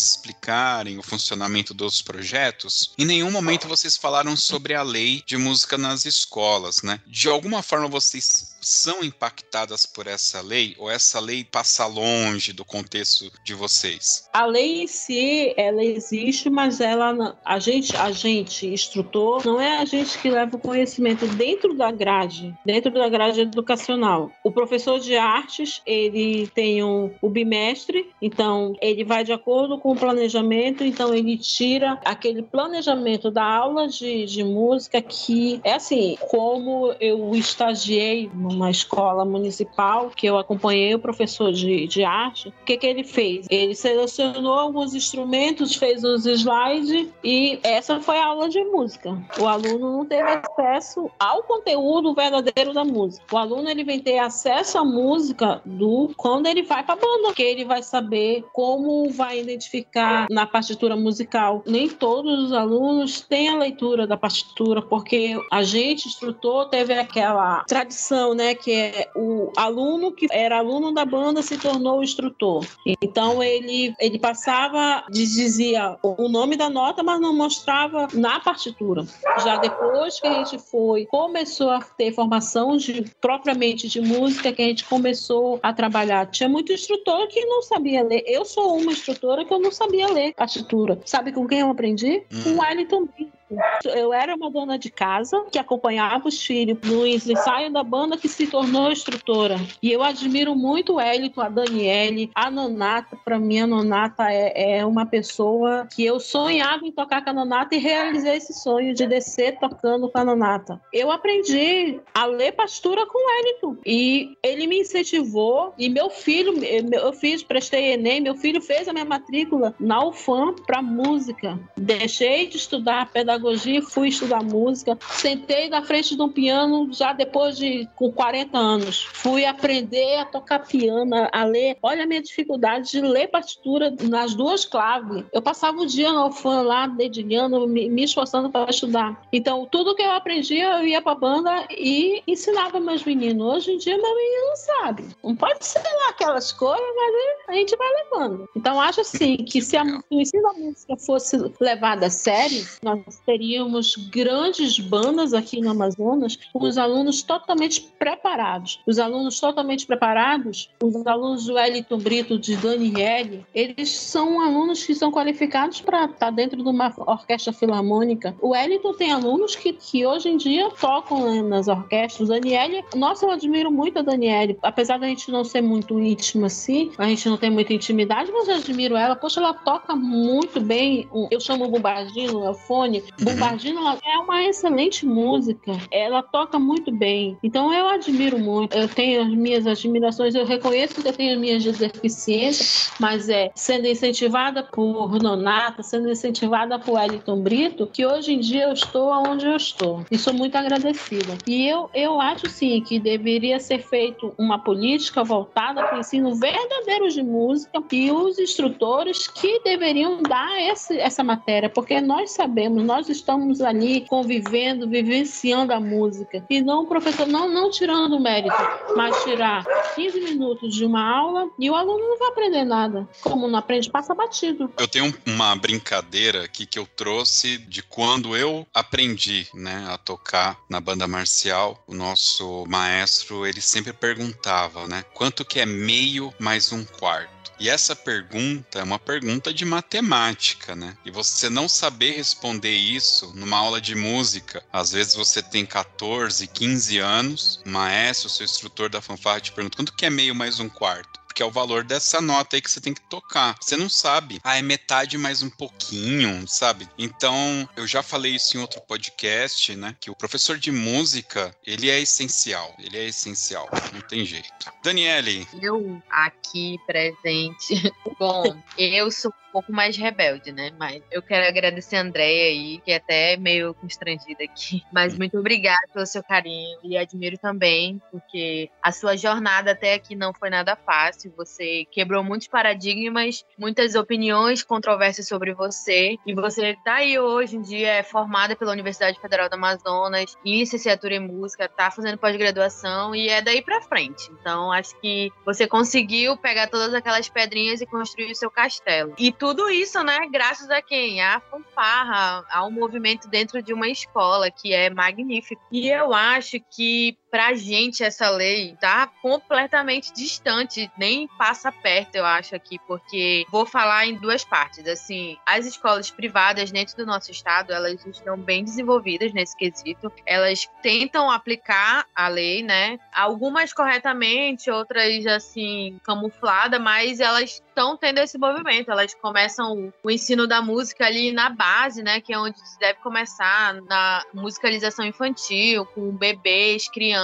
o funcionamento dos projetos. Em nenhum momento vocês falaram sobre a lei de música nas escolas, né? De alguma forma vocês são impactadas por essa lei ou essa lei passa longe do contexto de vocês? A lei em si, ela existe, mas ela a gente, a gente instrutor, não é a gente que leva o conhecimento dentro da grade, dentro da grade educacional. O professor de artes, ele tem um, o bimestre, então ele vai de acordo com o planejamento, então ele tira aquele planejamento da aula de, de música que é assim, como eu estagiei numa escola municipal, que eu acompanhei o professor de, de arte, o que, que ele fez? Ele selecionou alguns instrumentos, fez os slides e essa foi a aula de música. O aluno não teve acesso ao conteúdo verdadeiro da música. O aluno ele vem ter acesso à música do quando ele vai para a banda, que ele vai saber como vai identificar na partitura musical. Nem todos os alunos têm a leitura da partitura, porque a gente, instrutor, teve aquela tradição, né, que é o aluno que era aluno da banda se tornou instrutor. Então ele ele passava, dizia o nome da nota, mas não mostrava na partitura. Já depois que a gente foi, começou a ter formação de propriamente de música, que a gente começou a trabalhar. Tinha muito instrutor que não sabia ler. Eu sou uma instrutora que eu não sabia ler partitura. Sabe com quem eu aprendi? Hum. Com o Wellington Brito. Eu era uma dona de casa que acompanhava os filhos no ensaio da banda que se tornou instrutora. E eu admiro muito o Elito, a Daniele, a Nonata. Para mim, a Nonata é, é, uma pessoa que eu sonhava em tocar com a Nonata e realizei esse sonho de descer tocando com a Nonata. Eu aprendi a ler pastura com o Elito. E ele me incentivou. E meu filho, eu fiz, prestei Enem, meu filho fez a minha matrícula na UFAM para música. Deixei de estudar pedagogia pedagogia, fui estudar música. Sentei na frente de um piano já depois de com 40 anos. Fui aprender a tocar piano, a ler. Olha a minha dificuldade de ler partitura nas duas claves. Eu passava o dia no fã lá, dedilhando, me, me esforçando para estudar. Então, tudo que eu aprendia, eu ia para a banda e ensinava meus meninos. Hoje em dia, meu menino sabe. Não pode ser lá aquelas coisas, mas a gente vai levando. Então, acho assim que se a, ensino da música fosse levado a sério, nós teríamos grandes bandas aqui no Amazonas com os alunos totalmente preparados. Os alunos totalmente preparados, os alunos do Wellington Brito, de Daniele, eles são alunos que são qualificados para estar tá dentro de uma orquestra filarmônica. O Wellington tem alunos que, que hoje em dia tocam nas orquestras. Daniele, nossa, eu admiro muito a Daniele. Apesar da gente não ser muito íntima assim, a gente não tem muita intimidade, mas eu admiro ela. Poxa, ela toca muito bem. Eu chamo o bombardino, é o fone, Bombardino é uma excelente música. Ela toca muito bem. Então eu admiro muito. Eu tenho as minhas admirações. Eu reconheço que eu tenho as minhas deficiências, mas é sendo incentivada por Nonata, sendo incentivada por Wellington Brito, que hoje em dia eu estou onde eu estou. E sou muito agradecida. E eu, eu acho sim que deveria ser feito uma política voltada para o ensino verdadeiro de música e os instrutores que deveriam dar esse, essa matéria, porque nós sabemos, nós estamos ali convivendo, vivenciando a música. E não o professor, não, não tirando o mérito, mas tirar 15 minutos de uma aula e o aluno não vai aprender nada. Como não aprende, passa batido. Eu tenho uma brincadeira aqui que eu trouxe de quando eu aprendi né, a tocar na banda marcial. O nosso maestro, ele sempre perguntava, né? Quanto que é meio mais um quarto? E essa pergunta é uma pergunta de matemática, né? E você não saber responder isso numa aula de música, às vezes você tem 14, 15 anos, o maestro, seu instrutor da fanfarra te pergunta quanto que é meio mais um quarto? Que é o valor dessa nota aí que você tem que tocar. Você não sabe. Ah, é metade mais um pouquinho, sabe? Então, eu já falei isso em outro podcast, né? Que o professor de música, ele é essencial. Ele é essencial. Não tem jeito. Daniele. Eu aqui presente. Bom, eu sou um pouco mais rebelde, né? Mas eu quero agradecer a Andréia aí, que é até meio constrangida aqui. Mas muito obrigada pelo seu carinho e admiro também, porque a sua jornada até aqui não foi nada fácil. Você quebrou muitos paradigmas, muitas opiniões controversas sobre você. E você tá aí hoje em dia, é formada pela Universidade Federal do Amazonas, licenciatura em música, tá fazendo pós-graduação e é daí pra frente. Então, acho que você conseguiu pegar todas aquelas pedrinhas e construir o seu castelo. E tudo isso, né, graças a quem? A fanfarra, ao movimento dentro de uma escola, que é magnífico. E eu acho que pra gente essa lei tá completamente distante, nem passa perto, eu acho aqui, porque vou falar em duas partes. Assim, as escolas privadas dentro do nosso estado, elas estão bem desenvolvidas nesse quesito. Elas tentam aplicar a lei, né? Algumas corretamente, outras assim camuflada, mas elas estão tendo esse movimento. Elas começam o ensino da música ali na base, né? Que é onde se deve começar na musicalização infantil, com bebês, crianças.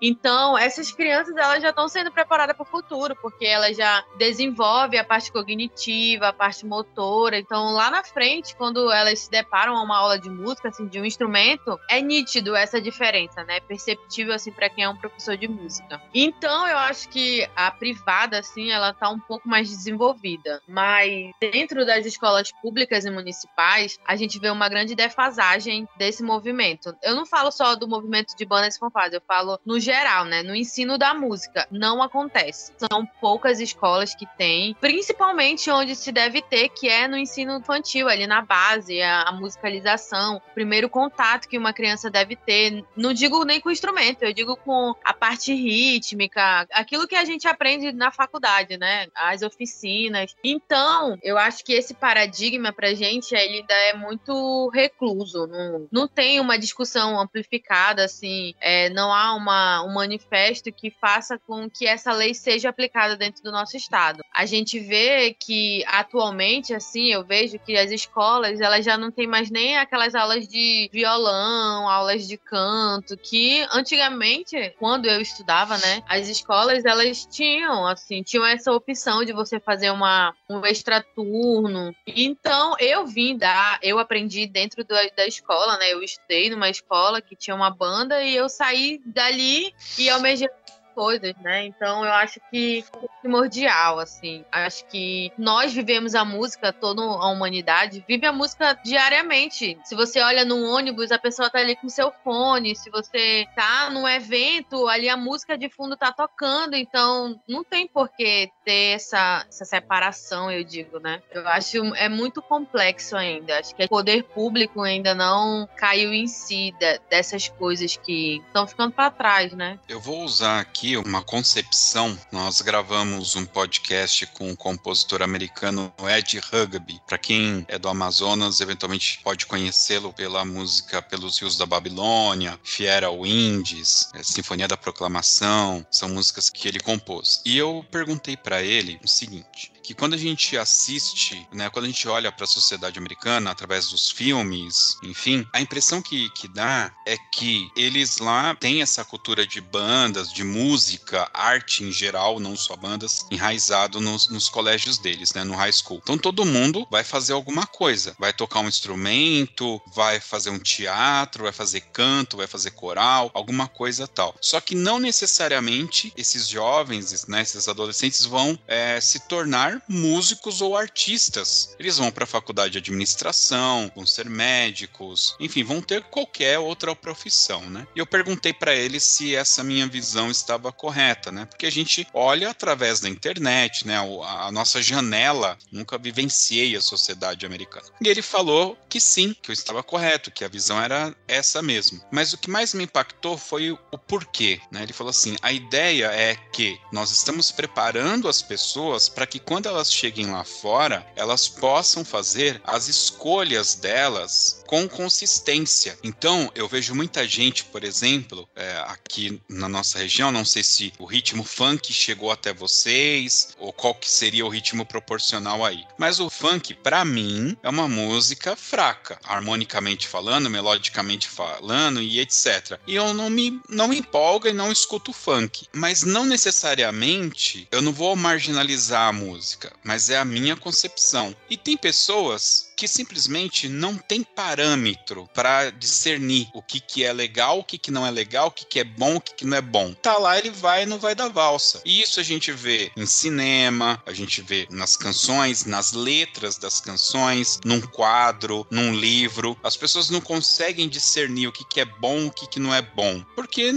Então, essas crianças elas já estão sendo preparadas para o futuro, porque elas já desenvolvem a parte cognitiva, a parte motora. Então, lá na frente, quando elas se deparam a uma aula de música, assim, de um instrumento, é nítido essa diferença, né? Perceptível assim para quem é um professor de música. Então, eu acho que a privada assim, ela tá um pouco mais desenvolvida, mas dentro das escolas públicas e municipais, a gente vê uma grande defasagem desse movimento. Eu não falo só do movimento de bandas fanfarras, eu falo no geral, né? No ensino da música, não acontece. São poucas escolas que têm, principalmente onde se deve ter, que é no ensino infantil, ali na base, a, a musicalização, o primeiro contato que uma criança deve ter. Não digo nem com instrumento, eu digo com a parte rítmica, aquilo que a gente aprende na faculdade, né? As oficinas. Então, eu acho que esse paradigma pra gente, ele ainda é muito recluso. Não, não tem uma discussão amplificada, assim, é, não há uma, um manifesto que faça com que essa lei seja aplicada dentro do nosso estado. A gente vê que atualmente, assim, eu vejo que as escolas, elas já não têm mais nem aquelas aulas de violão, aulas de canto, que antigamente, quando eu estudava, né, as escolas, elas tinham, assim, tinham essa opção de você fazer uma, um extraturno. Então, eu vim da, eu aprendi dentro da, da escola, né, eu estudei numa escola que tinha uma banda e eu saí dali e almejei coisas, né? Então eu acho que é primordial, assim. Acho que nós vivemos a música, toda a humanidade vive a música diariamente. Se você olha num ônibus, a pessoa tá ali com seu fone. Se você tá num evento, ali a música de fundo tá tocando. Então não tem por que ter essa, essa separação, eu digo, né? Eu acho é muito complexo ainda. Acho que o poder público ainda não caiu em si de, dessas coisas que estão ficando para trás, né? Eu vou usar aqui aqui uma concepção. Nós gravamos um podcast com o compositor americano Ed Rugby. Para quem é do Amazonas, eventualmente pode conhecê-lo pela música Pelos Rios da Babilônia, Fiera Winds, é, Sinfonia da Proclamação, são músicas que ele compôs. E eu perguntei para ele o seguinte: que quando a gente assiste, né, quando a gente olha para a sociedade americana através dos filmes, enfim, a impressão que, que dá é que eles lá têm essa cultura de bandas, de música, arte em geral, não só bandas, enraizado nos, nos colégios deles, né, no high school. Então todo mundo vai fazer alguma coisa, vai tocar um instrumento, vai fazer um teatro, vai fazer canto, vai fazer coral, alguma coisa tal. Só que não necessariamente esses jovens, né, esses adolescentes vão é, se tornar músicos ou artistas. Eles vão para a faculdade de administração, vão ser médicos, enfim, vão ter qualquer outra profissão, né? E eu perguntei para eles se essa minha visão estava correta, né? Porque a gente olha através da internet, né? A nossa janela, nunca vivenciei a sociedade americana. E ele falou que sim, que eu estava correto, que a visão era essa mesmo. Mas o que mais me impactou foi o porquê, né? Ele falou assim: a ideia é que nós estamos preparando as pessoas para que quando quando elas cheguem lá fora, elas possam fazer as escolhas delas com consistência. Então, eu vejo muita gente, por exemplo, é, aqui na nossa região, não sei se o ritmo funk chegou até vocês, ou qual que seria o ritmo proporcional aí. Mas o funk, para mim, é uma música fraca, harmonicamente falando, melodicamente falando e etc. E eu não me, não me empolgo e não escuto funk. Mas não necessariamente eu não vou marginalizar a música mas é a minha concepção. E tem pessoas que simplesmente não tem parâmetro para discernir o que, que é legal, o que, que não é legal, o que, que é bom, o que, que não é bom. Tá lá, ele vai e não vai dar valsa. E isso a gente vê em cinema, a gente vê nas canções, nas letras das canções, num quadro, num livro. As pessoas não conseguem discernir o que, que é bom, o que, que não é bom, porque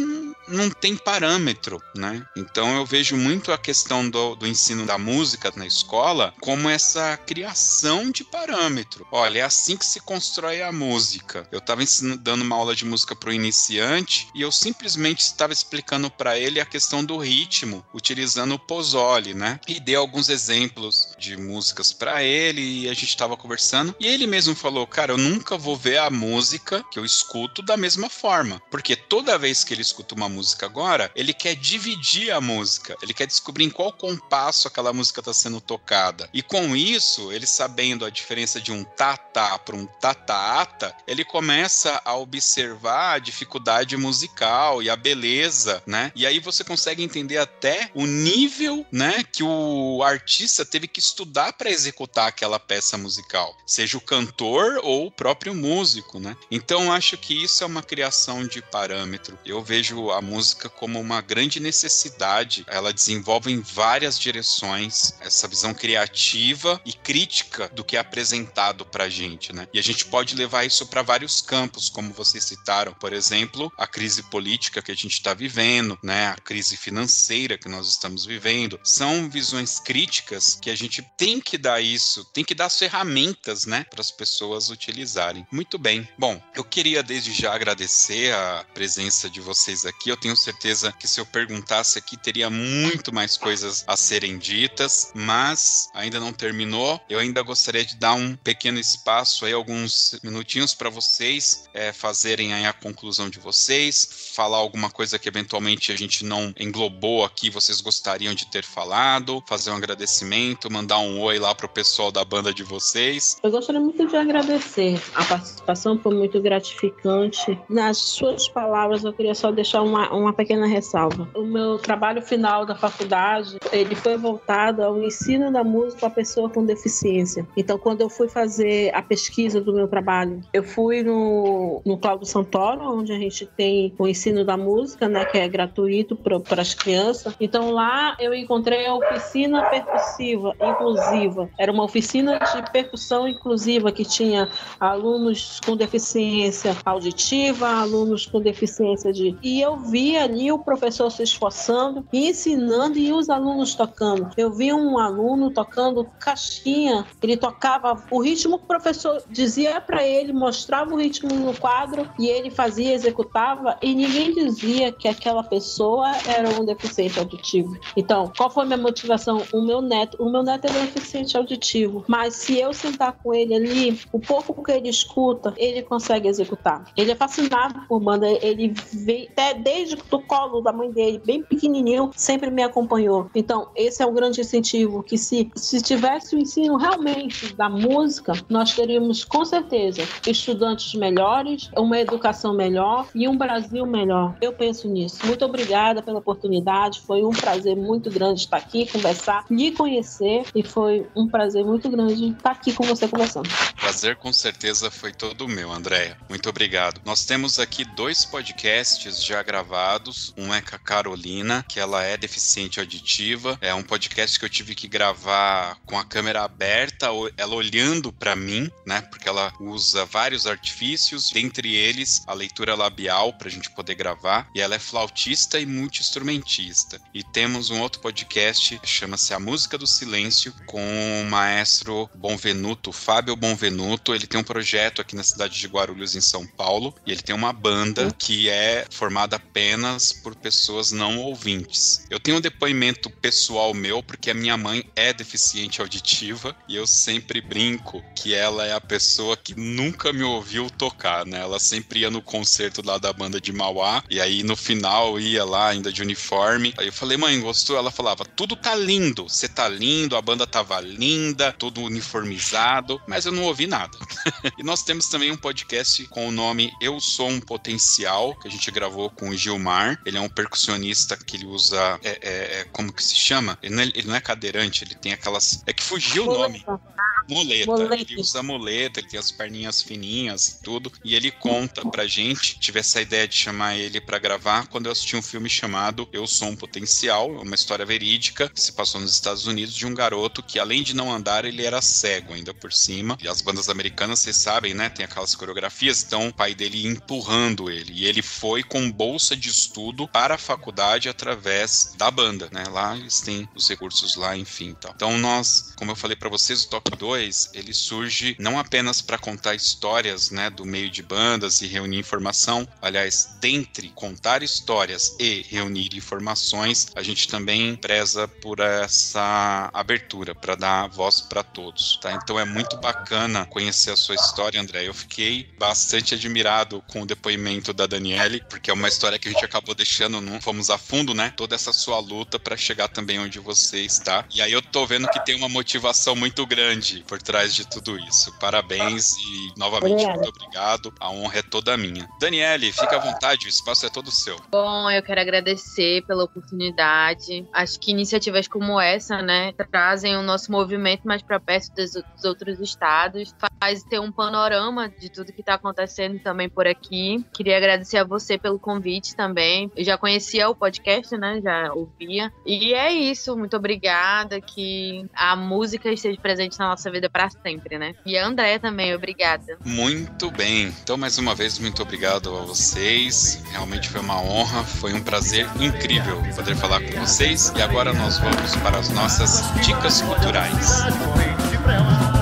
não tem parâmetro, né? Então eu vejo muito a questão do, do ensino da música na escola como essa criação de parâmetro. Olha, é assim que se constrói a música. Eu estava dando uma aula de música para o iniciante e eu simplesmente estava explicando para ele a questão do ritmo, utilizando o Pozzoli, né? E dei alguns exemplos de músicas para ele e a gente estava conversando e ele mesmo falou: "Cara, eu nunca vou ver a música que eu escuto da mesma forma, porque toda vez que ele escuta uma música agora, ele quer dividir a música, ele quer descobrir em qual compasso aquela música está sendo tocada. E com isso, ele sabendo a diferença de um tá-tá para um tata-ata, ele começa a observar a dificuldade musical e a beleza, né? E aí você consegue entender até o nível, né, que o artista teve que estudar para executar aquela peça musical, seja o cantor ou o próprio músico, né? Então acho que isso é uma criação de parâmetro. Eu vejo a música como uma grande necessidade. Ela desenvolve em várias direções essa visão criativa e crítica do que é apresentado para a gente, né? E a gente pode levar isso para vários campos, como vocês citaram, por exemplo, a crise política que a gente está vivendo, né? A crise financeira que nós estamos vivendo. São visões críticas que a gente tem que dar isso, tem que dar as ferramentas, né, para as pessoas utilizarem. Muito bem. Bom, eu queria desde já agradecer a presença de vocês aqui. Eu tenho certeza que se eu perguntasse aqui teria muito mais coisas a serem ditas, mas ainda não terminou. Eu ainda gostaria de dar um pequeno espaço aí, alguns minutinhos para vocês é, fazerem a conclusão de vocês, falar alguma coisa que eventualmente a gente não englobou aqui, vocês gostariam de ter falado, fazer um agradecimento, mandar um oi lá pro pessoal da banda de vocês. Eu gostaria muito de agradecer. A participação foi muito gratificante. Nas suas palavras, eu queria só deixar uma, uma pequena ressalva. O meu trabalho final da faculdade, ele foi voltado ao ensino da música para pessoa com deficiência. Então, quando eu fui fazer a pesquisa do meu trabalho, eu fui no, no Cláudio Santoro, onde a gente tem o ensino da música, né, que é gratuito para as crianças. Então, lá eu encontrei a oficina percussiva inclusiva. Era uma oficina de percussão inclusiva que tinha alunos com deficiência auditiva, alunos com deficiência de. E eu vi ali o professor se esforçando, ensinando e os alunos tocando. Eu vi um aluno tocando caixinha, ele tocava o ritmo que o professor dizia para ele, mostrava o ritmo no quadro e ele fazia, executava e ninguém dizia que aquela pessoa era um deficiente auditivo. Então, qual foi minha motivação? O meu neto, o meu neto é deficiente auditivo, mas se eu sentar com ele ali, o pouco que ele escuta, ele consegue executar. Ele é fascinado por banda, ele vem até desde o colo da mãe dele, bem pequenininho, sempre me acompanhou. Então, esse é um grande incentivo que se, se tivesse o ensino realmente da música, nós teríamos com certeza estudantes melhores, uma educação melhor e um Brasil melhor. Eu penso nisso. Muito obrigada pela oportunidade, foi um prazer muito grande estar aqui, conversar, lhe conhecer e foi um prazer muito grande estar aqui com você conversando. Prazer com certeza foi todo meu, Andréia. Muito obrigado. Nós temos aqui dois podcasts já gravados. Um é com a Carolina, que ela é deficiente auditiva. É um podcast que eu tive que gravar com a câmera aberta, ela olhando para mim, né? Porque ela usa vários artifícios, dentre eles a leitura labial para a gente poder gravar. E ela é flautista e multi-instrumentista. E temos um outro podcast que chama-se A Música do Silêncio, com o maestro Bonvenuto, Fábio Bonvenuto. Ele tem um projeto aqui na cidade de Guarulhos, em São Paulo, e ele tem uma banda que é formada apenas por pessoas não ouvintes. Eu tenho um depoimento pessoal meu, porque a minha mãe é deficiente auditiva, e eu sempre brinco que ela é a pessoa que nunca me ouviu tocar, né? Ela sempre ia no concerto lá da banda de Mauá, e aí no final ia lá ainda de uniforme. Aí eu falei, mãe, gostou? Ela falava, tudo tá lindo, você tá lindo, a banda tava linda, todo uniformizado, mas eu não ouvi nada. e nós temos também um podcast com o nome Eu Sou um Potencial, que a gente gravou com o Gilmar. Ele é um percussionista que ele usa. É, é, é como que se chama? Ele não é, ele não é cadeirante, ele tem aquelas. É que fugiu o nome. Muleta. Muleta. Ele usa muleta, ele tem as perninhas fininhas, tudo. E ele conta pra gente. Tive essa ideia de chamar ele pra gravar quando eu assisti um filme chamado Eu Sou um Potencial, uma história verídica que se passou nos Estados Unidos de um garoto que, além de não andar, ele era cego ainda por cima. E as bandas americanas, vocês sabem, né? Tem aquelas coreografias, então o pai dele empurrando ele. E ele foi com bolsa de estudo para a faculdade através da banda, né? Lá eles têm os recursos lá, enfim, tal. Então nós, como eu falei pra vocês, o Toque 2, ele surge não apenas para contar histórias, né, do meio de bandas e reunir informação. Aliás, dentre contar histórias e reunir informações, a gente também preza por essa abertura para dar voz para todos, tá? Então é muito bacana conhecer a sua história, André. Eu fiquei bastante admirado com o depoimento da Daniele, porque é uma história que a gente acabou deixando, não fomos a fundo, né? Toda essa sua luta para chegar também onde você está. E aí eu tô vendo que tem uma motivação muito grande por trás de tudo isso. Parabéns e novamente Obrigada. muito obrigado. A honra é toda minha. Daniele, fica à vontade, o espaço é todo seu. Bom, eu quero agradecer pela oportunidade. Acho que iniciativas como essa, né, trazem o nosso movimento mais para perto dos, dos outros estados, faz ter um panorama de tudo que está acontecendo também por aqui. Queria agradecer a você pelo convite também. Eu já conhecia o podcast, né, já ouvia. E é isso, muito obrigada. Que a música esteja presente na nossa vida para sempre, né? E a Andréia também, obrigada. Muito bem. Então, mais uma vez, muito obrigado a vocês. Realmente foi uma honra, foi um prazer incrível poder falar com vocês. E agora nós vamos para as nossas dicas culturais.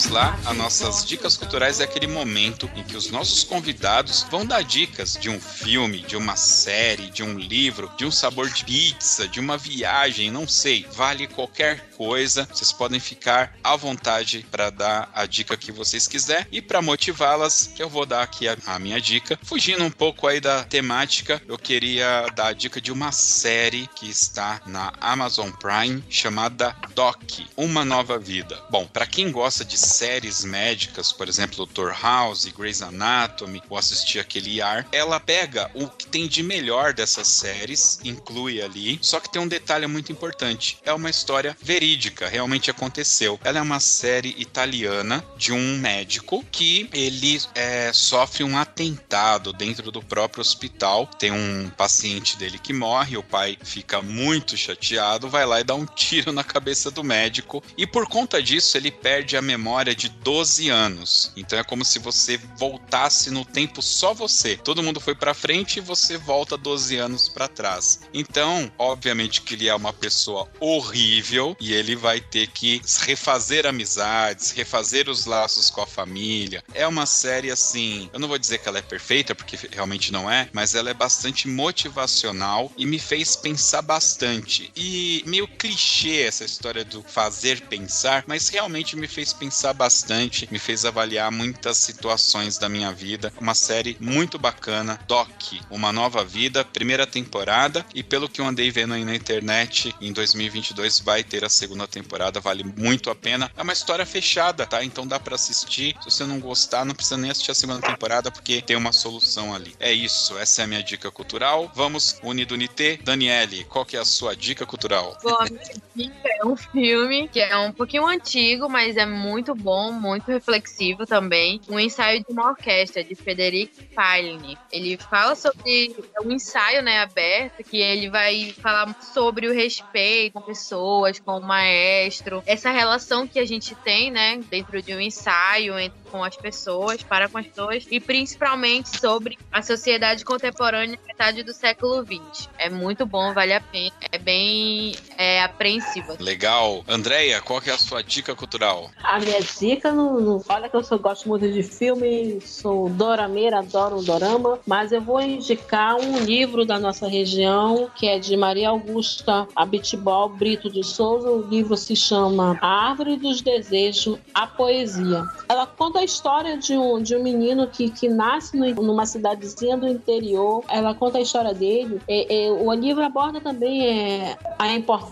Vamos lá. As nossas dicas culturais é aquele momento em que os nossos convidados vão dar dicas de um filme, de uma série, de um livro, de um sabor de pizza, de uma viagem, não sei. Vale qualquer coisa. Vocês podem ficar à vontade para dar a dica que vocês quiser e para motivá-las, eu vou dar aqui a, a minha dica. Fugindo um pouco aí da temática, eu queria dar a dica de uma série que está na Amazon Prime chamada Doc, Uma Nova Vida. Bom, para quem gosta de séries médicas, por exemplo, Dr. House, Grey's Anatomy, ou assistir aquele ar, ela pega o que tem de melhor dessas séries, inclui ali, só que tem um detalhe muito importante. É uma história verídica, realmente aconteceu. Ela é uma série italiana de um médico que ele é, sofre um atentado dentro do próprio hospital. Tem um paciente dele que morre, o pai fica muito chateado, vai lá e dá um tiro na cabeça do médico e por conta disso ele perde a memória de 12 anos. Então é como se você voltasse no tempo só você. Todo mundo foi para frente e você volta 12 anos para trás. Então, obviamente que ele é uma pessoa horrível e ele vai ter que refazer amizades, refazer os laços com a família. É uma série assim, eu não vou dizer que ela é perfeita porque realmente não é, mas ela é bastante motivacional e me fez pensar bastante. E meio clichê essa história do fazer pensar, mas realmente me fez pensar bastante, me fez avaliar muitas situações da minha vida. Uma série muito bacana, Doc, Uma Nova Vida, primeira temporada, e pelo que eu andei vendo aí na internet, em 2022 vai ter a segunda temporada, vale muito a pena. É uma história fechada, tá? Então dá para assistir. Se você não gostar, não precisa nem assistir a segunda temporada, porque tem uma solução ali. É isso, essa é a minha dica cultural. Vamos, Unidunité. Daniele, qual que é a sua dica cultural? Bom, a minha dica é um filme que é um pouquinho antigo, mas é muito bom, muito reflexivo também. Um ensaio de uma orquestra, de Frederic Fellini. Ele fala sobre é um ensaio, né, aberto, que ele vai falar sobre o respeito com pessoas, com o maestro, essa relação que a gente tem, né, dentro de um ensaio entre com as pessoas, para com as pessoas, e principalmente sobre a sociedade contemporânea metade do século XX. É muito bom, vale a pena. É bem é, apreensiva. Legal. Andréia, qual que é a sua dica cultural? A minha dica, no, no- olha que eu sou, gosto muito de filme, sou dorameira, adoro um dorama, mas eu vou indicar um livro da nossa região, que é de Maria Augusta Abitibol Brito de Souza. O livro se chama A Árvore dos Desejos, a Poesia. Ela conta a história de um, de um menino que, que nasce no- numa cidadezinha do interior. Ela conta a história dele. E- e o livro aborda também é, a importância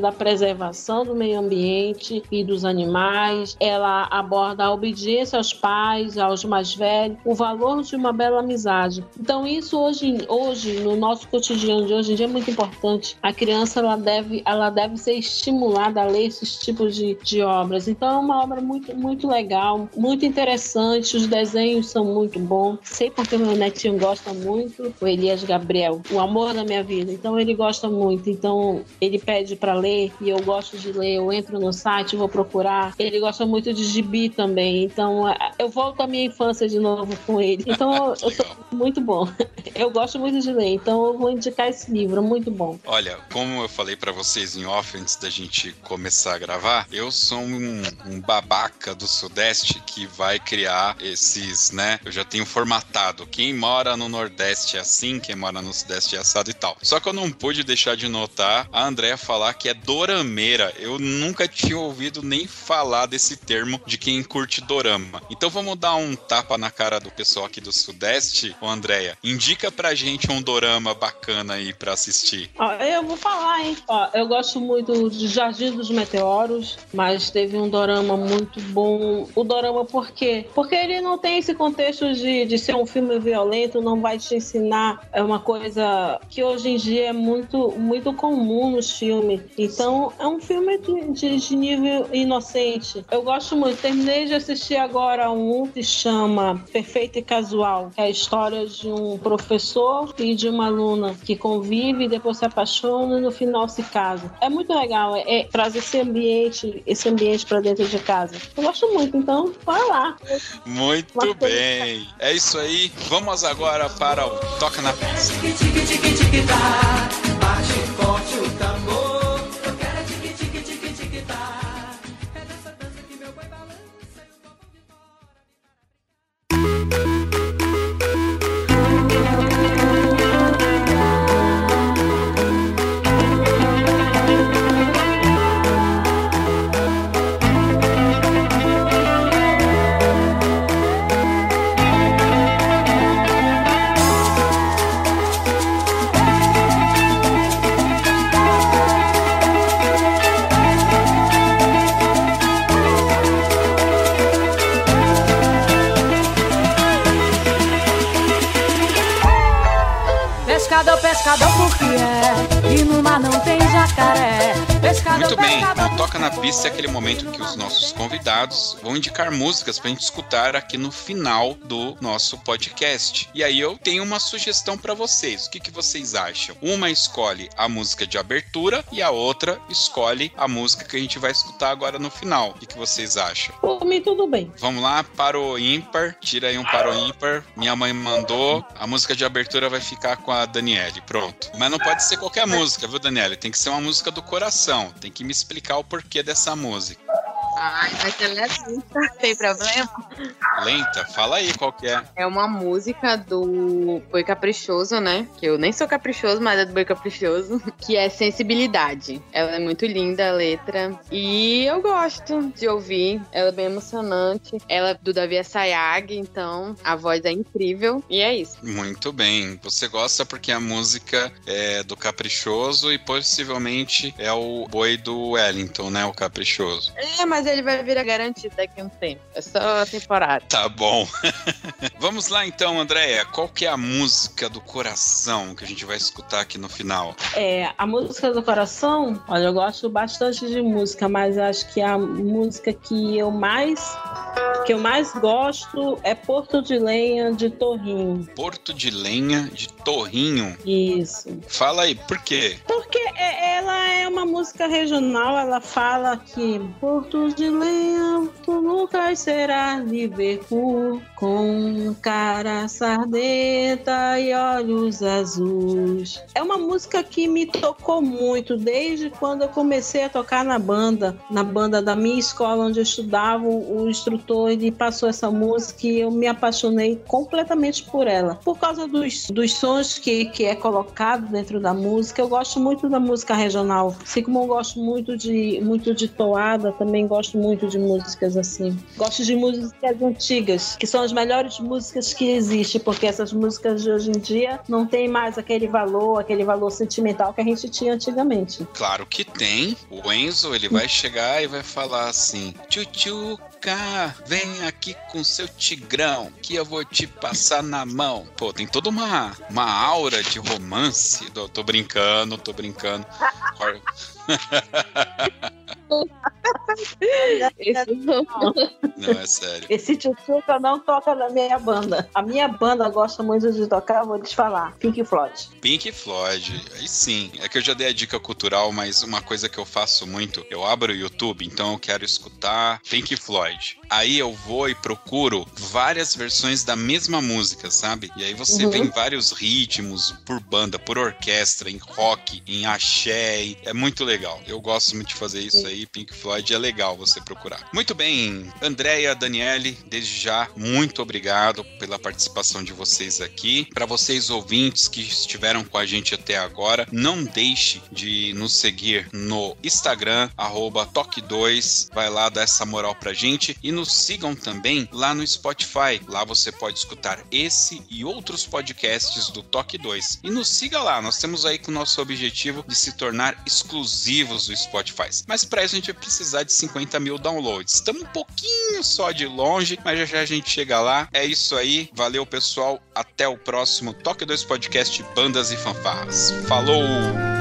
da preservação do meio ambiente e dos animais. Ela aborda a obediência aos pais, aos mais velhos, o valor de uma bela amizade. Então isso hoje, hoje no nosso cotidiano de hoje em dia é muito importante. A criança ela deve, ela deve ser estimulada a ler esses tipos de, de obras. Então é uma obra muito, muito legal, muito interessante. Os desenhos são muito bons. Sei porque meu netinho gosta muito, o Elias Gabriel, o amor da minha vida. Então ele gosta muito. Então ele pede para ler e eu gosto de ler. Eu entro no site, vou procurar. Ele gosta muito de gibi também. Então é, eu volto à minha infância de novo com ele. Então eu tô muito bom. Eu gosto muito de ler. Então eu vou indicar esse livro, muito bom. Olha, como eu falei pra vocês em off antes da gente começar a gravar, eu sou um, um babaca do Sudeste que vai criar esses, né? Eu já tenho formatado. Quem mora no Nordeste é assim, quem mora no Sudeste é assado e tal. Só que eu não pude deixar de notar a Falar que é dorameira. Eu nunca tinha ouvido nem falar desse termo de quem curte dorama. Então vamos dar um tapa na cara do pessoal aqui do Sudeste, ô Andrea. Indica pra gente um dorama bacana aí pra assistir. Ó, eu vou falar, hein? Ó, eu gosto muito de Jardim dos Meteoros, mas teve um dorama muito bom. O dorama por quê? Porque ele não tem esse contexto de, de ser um filme violento, não vai te ensinar. É uma coisa que hoje em dia é muito, muito comum nos filmes. Então, é um filme de, de, de nível inocente. Eu gosto muito. Terminei de assistir agora um que chama Perfeito e Casual, que é a história de um professor e de uma aluna que convive, depois se apaixona e no final se casa. É muito legal, é, é traz esse ambiente, esse ambiente para dentro de casa. Eu gosto muito, então vai lá. Muito coisa- bem. É isso aí. Vamos agora para o Toca na Pista. Muito bem, Toca na Pista é aquele momento que os nossos convidados vão indicar músicas pra gente escutar aqui no final do nosso podcast. E aí eu tenho uma sugestão pra vocês. O que, que vocês acham? Uma escolhe a música de abertura e a outra escolhe a música que a gente vai escutar agora no final. O que, que vocês acham? Por mim, tudo bem. Vamos lá, para o ímpar. Tira aí um para o ímpar. Minha mãe mandou. A música de abertura vai ficar com a Daniele. Pronto. Mas não pode ser qualquer música, viu, Daniele? Tem que ser uma música do coração. Tem que me explicar o porquê dessa música. Ai, mas ela é lenta. Tem problema? Lenta? Fala aí qual que é. É uma música do Boi Caprichoso, né? Que eu nem sou caprichoso, mas é do Boi Caprichoso. Que é Sensibilidade. Ela é muito linda, a letra. E eu gosto de ouvir. Ela é bem emocionante. Ela é do Davi Sayag, então a voz é incrível. E é isso. Muito bem. Você gosta porque a música é do Caprichoso e possivelmente é o boi do Wellington, né? O Caprichoso. É, mas ele vai virar garantido daqui a um tempo. É só temporário. Tá bom. Vamos lá então, Andréia. Qual que é a música do coração que a gente vai escutar aqui no final? É, a música do coração, olha, eu gosto bastante de música, mas acho que a música que eu mais que eu mais gosto é Porto de Lenha de Torrinho. Porto de Lenha de Torrinho. Isso. Fala aí, por quê? Porque é- ela é uma música regional, ela fala que Porto de Lenha, tu nunca será Liverpool, com cara sardenta e olhos azuis. É uma música que me tocou muito desde quando eu comecei a tocar na banda, na banda da minha escola onde eu estudava, o instrutor ele passou essa música e eu me apaixonei completamente por ela. Por causa dos, dos sons que, que é colocado dentro da música, eu gosto muito da música regional. Assim como eu gosto muito de, muito de toada, também gosto muito de músicas assim. Gosto de músicas antigas, que são as melhores músicas que existem, porque essas músicas de hoje em dia não tem mais aquele valor, aquele valor sentimental que a gente tinha antigamente. Claro que tem. O Enzo, ele vai chegar e vai falar assim: Tchutchuca, vem aqui com seu tigrão, que eu vou te passar na mão. Pô, tem toda uma, uma aura de romance. Tô, tô brincando, tô brincando. Esse não. Não, é sério. Esse tchutchuca não toca na minha banda. A minha banda gosta muito de tocar, vou te falar, Pink Floyd. Pink Floyd, aí sim. É que eu já dei a dica cultural, mas uma coisa que eu faço muito, eu abro o YouTube, então eu quero escutar Pink Floyd. Aí eu vou e procuro várias versões da mesma música, sabe? E aí você Uhum. vê em vários ritmos, por banda, por orquestra, em rock, em axé. É muito legal. Eu gosto muito de fazer isso aí. Pink Floyd é legal você procurar. Muito bem, Andréia, Daniele, desde já, muito obrigado pela participação de vocês aqui. Para vocês ouvintes que estiveram com a gente até agora, não deixe de nos seguir no Instagram, arroba Toque2. Vai lá dar essa moral pra gente. E nos sigam também lá no Spotify. Lá você pode escutar esse e outros podcasts do Toque 2. E nos siga lá, nós temos aí com o nosso objetivo de se tornar exclusivos do Spotify. Mas para isso a gente vai precisar de 50 mil downloads. Estamos um pouquinho só de longe, mas já já a gente chega lá. É isso aí, valeu pessoal, até o próximo Toque 2 Podcast Bandas e Fanfarras. Falou!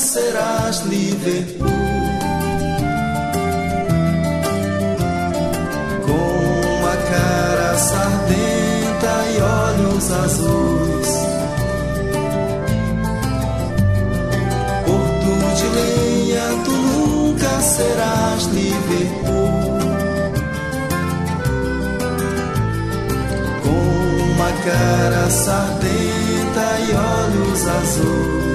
Serás Liverpool. Com a cara sardenta e olhos azuis. Porto de lenha, tu nunca serás Liverpool. Com uma cara sardenta e olhos azuis.